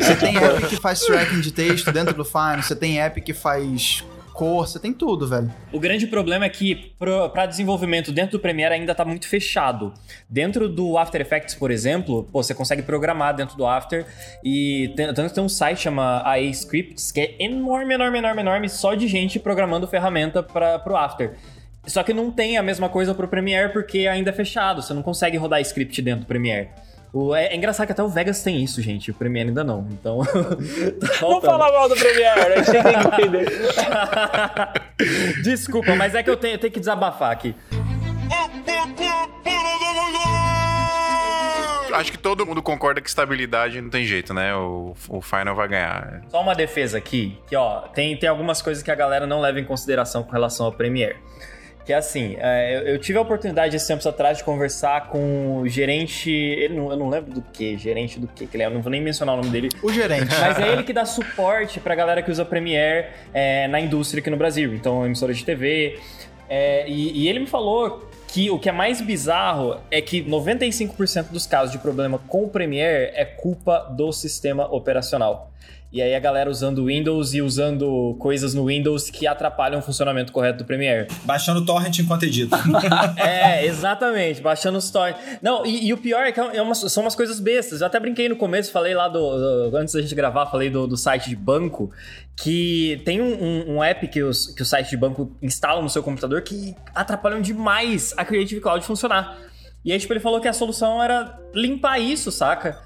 você tem app que faz tracking de texto dentro do Final, você tem app que faz cor, você tem tudo, velho. O grande problema é que para desenvolvimento dentro do Premiere ainda tá muito fechado. Dentro do After Effects, por exemplo, pô, você consegue programar dentro do After e tanto tem um site chama AE Scripts que é enorme, enorme, enorme, enorme, só de gente programando ferramenta para pro After. Só que não tem a mesma coisa pro Premiere porque ainda é fechado, você não consegue rodar script dentro do Premiere. O- é, é engraçado que até o Vegas tem isso, gente. O Premiere ainda não. Então. tá Não fala mal do Premiere, a gente tem que entender. Desculpa, mas é que eu tenho, eu tenho que desabafar aqui. Acho que todo mundo concorda que estabilidade não tem jeito, né? O, o Final vai ganhar. Só uma defesa aqui, que ó, tem, tem algumas coisas que a galera não leva em consideração com relação ao Premiere. Que é assim, é, eu, eu tive a oportunidade esses tempos atrás de conversar com o gerente. Ele não, eu não lembro do que, gerente do que, que ele é, eu não vou nem mencionar o nome dele. O gerente. Mas é ele que dá suporte pra galera que usa Premiere é, na indústria aqui no Brasil. Então, emissora de TV. É, e, e ele me falou que o que é mais bizarro é que 95% dos casos de problema com o Premiere é culpa do sistema operacional. E aí a galera usando Windows e usando coisas no Windows que atrapalham o funcionamento correto do Premiere. Baixando torrent enquanto edita. é, exatamente, baixando os torrents. Não, e, e, o pior é que é uma, são umas coisas bestas. Eu até brinquei no começo, falei lá do, do antes da gente gravar, falei do, do site de banco, que tem um, um, um, app que, os, que o site de banco instala no seu computador que atrapalham demais a Creative Cloud funcionar. E aí, tipo, ele falou que a solução era limpar isso, saca?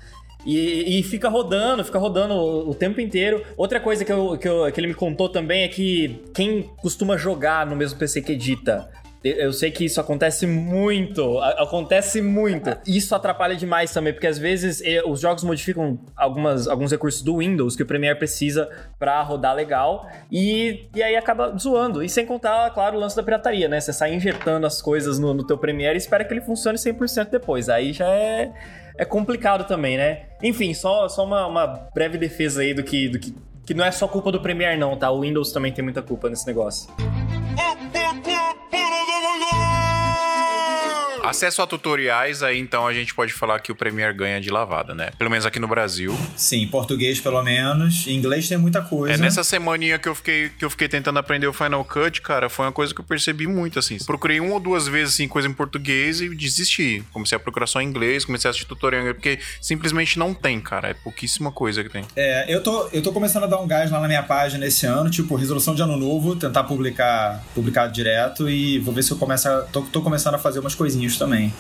E, e, fica rodando, fica rodando o, o, tempo inteiro. Outra coisa que, eu, que, eu, que ele me contou também é que quem costuma jogar no mesmo PC que edita eu sei que isso acontece muito, acontece muito. Isso atrapalha demais também, porque às vezes os jogos modificam algumas, alguns recursos do Windows que o Premiere precisa para rodar legal e, e aí acaba zoando. E sem contar, claro, o lance da pirataria, né? Você sai injetando as coisas no, no teu Premiere e espera que ele funcione 100% depois. Aí já é é complicado também, né? Enfim, só, só uma, uma breve defesa aí do que, do que. Que não é só culpa do Premiere, não, tá? O Windows também tem muita culpa nesse negócio. Acesso a tutoriais, aí então a gente pode falar que o Premiere ganha de lavada, né? Pelo menos aqui no Brasil. Sim, português pelo menos. Em inglês tem muita coisa. É nessa semaninha que eu fiquei que eu fiquei tentando aprender o Final Cut, cara, foi uma coisa que eu percebi muito assim. Procurei uma ou duas vezes assim coisa em português e desisti. Comecei a procurar só em inglês, comecei a assistir tutorial em inglês, porque simplesmente não tem, cara. É pouquíssima coisa que tem. É, eu tô eu tô começando a dar um gás lá na minha página esse ano, tipo, resolução de ano novo, tentar publicar publicar direto e vou ver se eu começo a, tô, tô começando a fazer umas coisinhas também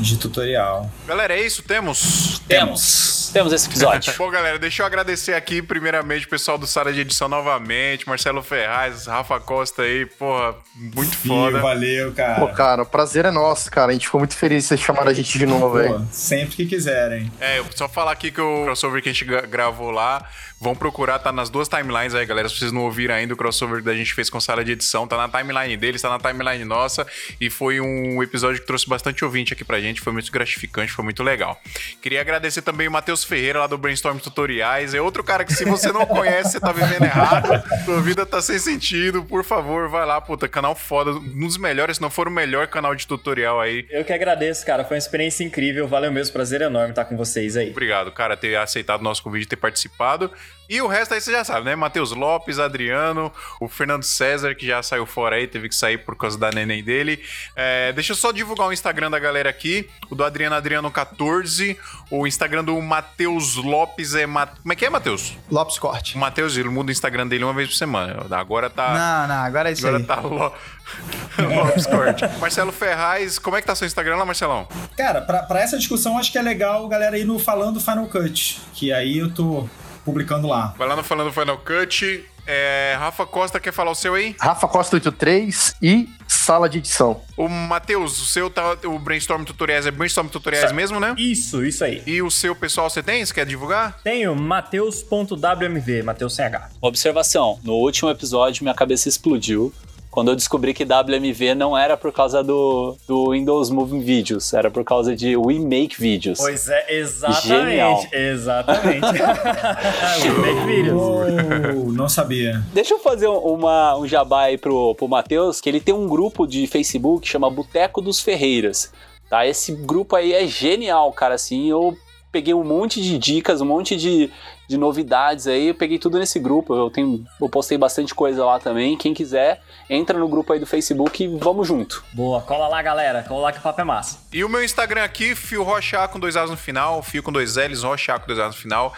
de tutorial. Galera, é isso? Temos? Temos. Temos esse episódio. Pô, galera, deixa eu agradecer aqui, primeiramente, o pessoal do Sala de Edição novamente, Marcelo Ferraz, Rafa Costa aí, porra, muito foda. valeu, cara. Pô, cara, o prazer é nosso, cara. A gente ficou muito feliz de vocês chamarem a gente de novo, velho. Sempre que quiserem. É, só falar aqui que o crossover que a gente gravou lá Vão procurar, tá nas duas timelines aí, galera. Se vocês não ouviram ainda o crossover que a gente fez com sala de edição, tá na timeline deles, tá na timeline nossa. E foi um episódio que trouxe bastante ouvinte aqui pra gente. Foi muito gratificante, foi muito legal. Queria agradecer também o Matheus Ferreira, lá do Brainstorm Tutoriais. É outro cara que, se você não conhece, você tá vivendo errado. Sua vida tá sem sentido. Por favor, vai lá, puta. Canal foda. Um dos melhores, se não for o melhor canal de tutorial aí. Eu que agradeço, cara. Foi uma experiência incrível. Valeu mesmo. Prazer enorme estar com vocês aí. Obrigado, cara, ter aceitado o nosso convite e ter participado. E o resto aí você já sabe, né? Matheus Lopes, Adriano, o Fernando César, que já saiu fora aí, teve que sair por causa da neném dele. É, deixa eu só divulgar o Instagram da galera aqui. O do Adriano Adriano14. O Instagram do Matheus Lopes é. Ma... Como é que é, Matheus? Lopes Corte. O Matheus, ele muda o Instagram dele uma vez por semana. Agora tá. Não, não, agora é isso agora aí. tá Lo... Lopes Corte. Marcelo Ferraz, como é que tá seu Instagram lá, Marcelão? Cara, pra, pra essa discussão, acho que é legal galera ir no Falando Final Cut. Que aí eu tô publicando lá. Vai lá no Falando Final Cut. É, Rafa Costa quer falar o seu aí? Rafa Costa 83 e sala de edição. O Matheus, o seu tá, o Brainstorm Tutoriais é Brainstorm Tutoriais mesmo, né? Isso, isso aí. E o seu pessoal você tem? Você quer divulgar? Tenho, mateus.wmv, Mateus CH. Observação, no último episódio minha cabeça explodiu quando eu descobri que WMV não era por causa do, do Windows Moving Videos, era por causa de We Make Videos. Pois é, exatamente. Genial. Exatamente. We Make Videos. Oh, não sabia. Deixa eu fazer uma, um jabá aí pro, pro Matheus, que ele tem um grupo de Facebook que chama Boteco dos Ferreiras. Tá? Esse grupo aí é genial, cara. Assim, eu peguei um monte de dicas, um monte de, de novidades aí. Eu peguei tudo nesse grupo. Eu tenho, eu postei bastante coisa lá também. Quem quiser, entra no grupo aí do Facebook e vamos junto. Boa, cola lá, galera. Cola lá que o papo é massa. E o meu Instagram aqui, Fio Rocha com dois A's no final, Fio com dois L's, Rocha com dois A's no final.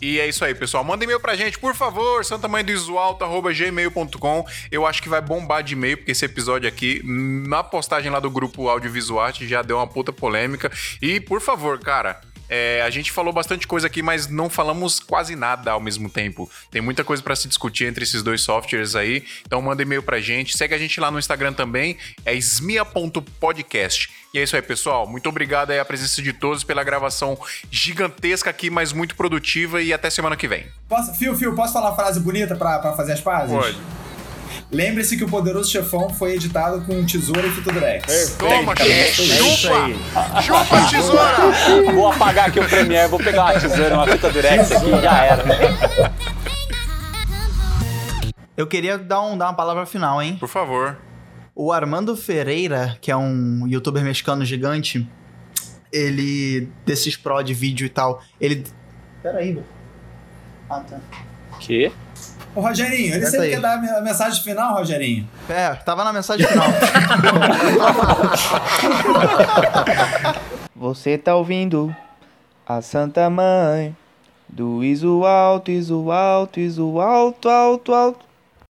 E é isso aí, pessoal. Manda e-mail pra gente, por favor, santamanhodoisualto.gmail.com. Eu acho que vai bombar de e-mail, porque esse episódio aqui, na postagem lá do grupo Audiovisual já deu uma puta polêmica. E, por favor, cara, é, a gente falou bastante coisa aqui, mas não falamos quase nada ao mesmo tempo. Tem muita coisa para se discutir entre esses dois softwares aí. Então manda e-mail pra gente. Segue a gente lá no Instagram também. É smia.podcast. E é isso aí, pessoal. Muito obrigado aí a presença de todos pela gravação gigantesca aqui, mas muito produtiva. E até semana que vem. Posso, Fio, Fio, posso falar uma frase bonita pra fazer as pazes? Pode. Lembre-se que o Poderoso Chefão foi editado com tesoura e fita Durex. Toma, chupa! Chupa, tesoura! Vou apagar aqui o Premiere, vou pegar uma tesoura, uma fita Durex aqui e já era. Eu queria dar, um, dar uma palavra final, hein? Por favor. O Armando Ferreira, que é um youtuber mexicano gigante, ele. desses pro de vídeo e tal, ele. Peraí, velho. Ah, tá. Que? Ô, Rogerinho, ele sempre quer dar a mensagem final, Rogerinho. É, tava na mensagem final. Você tá ouvindo a Santa Mãe do Iso Alto, Iso Alto, Iso Alto, Alto, Alto.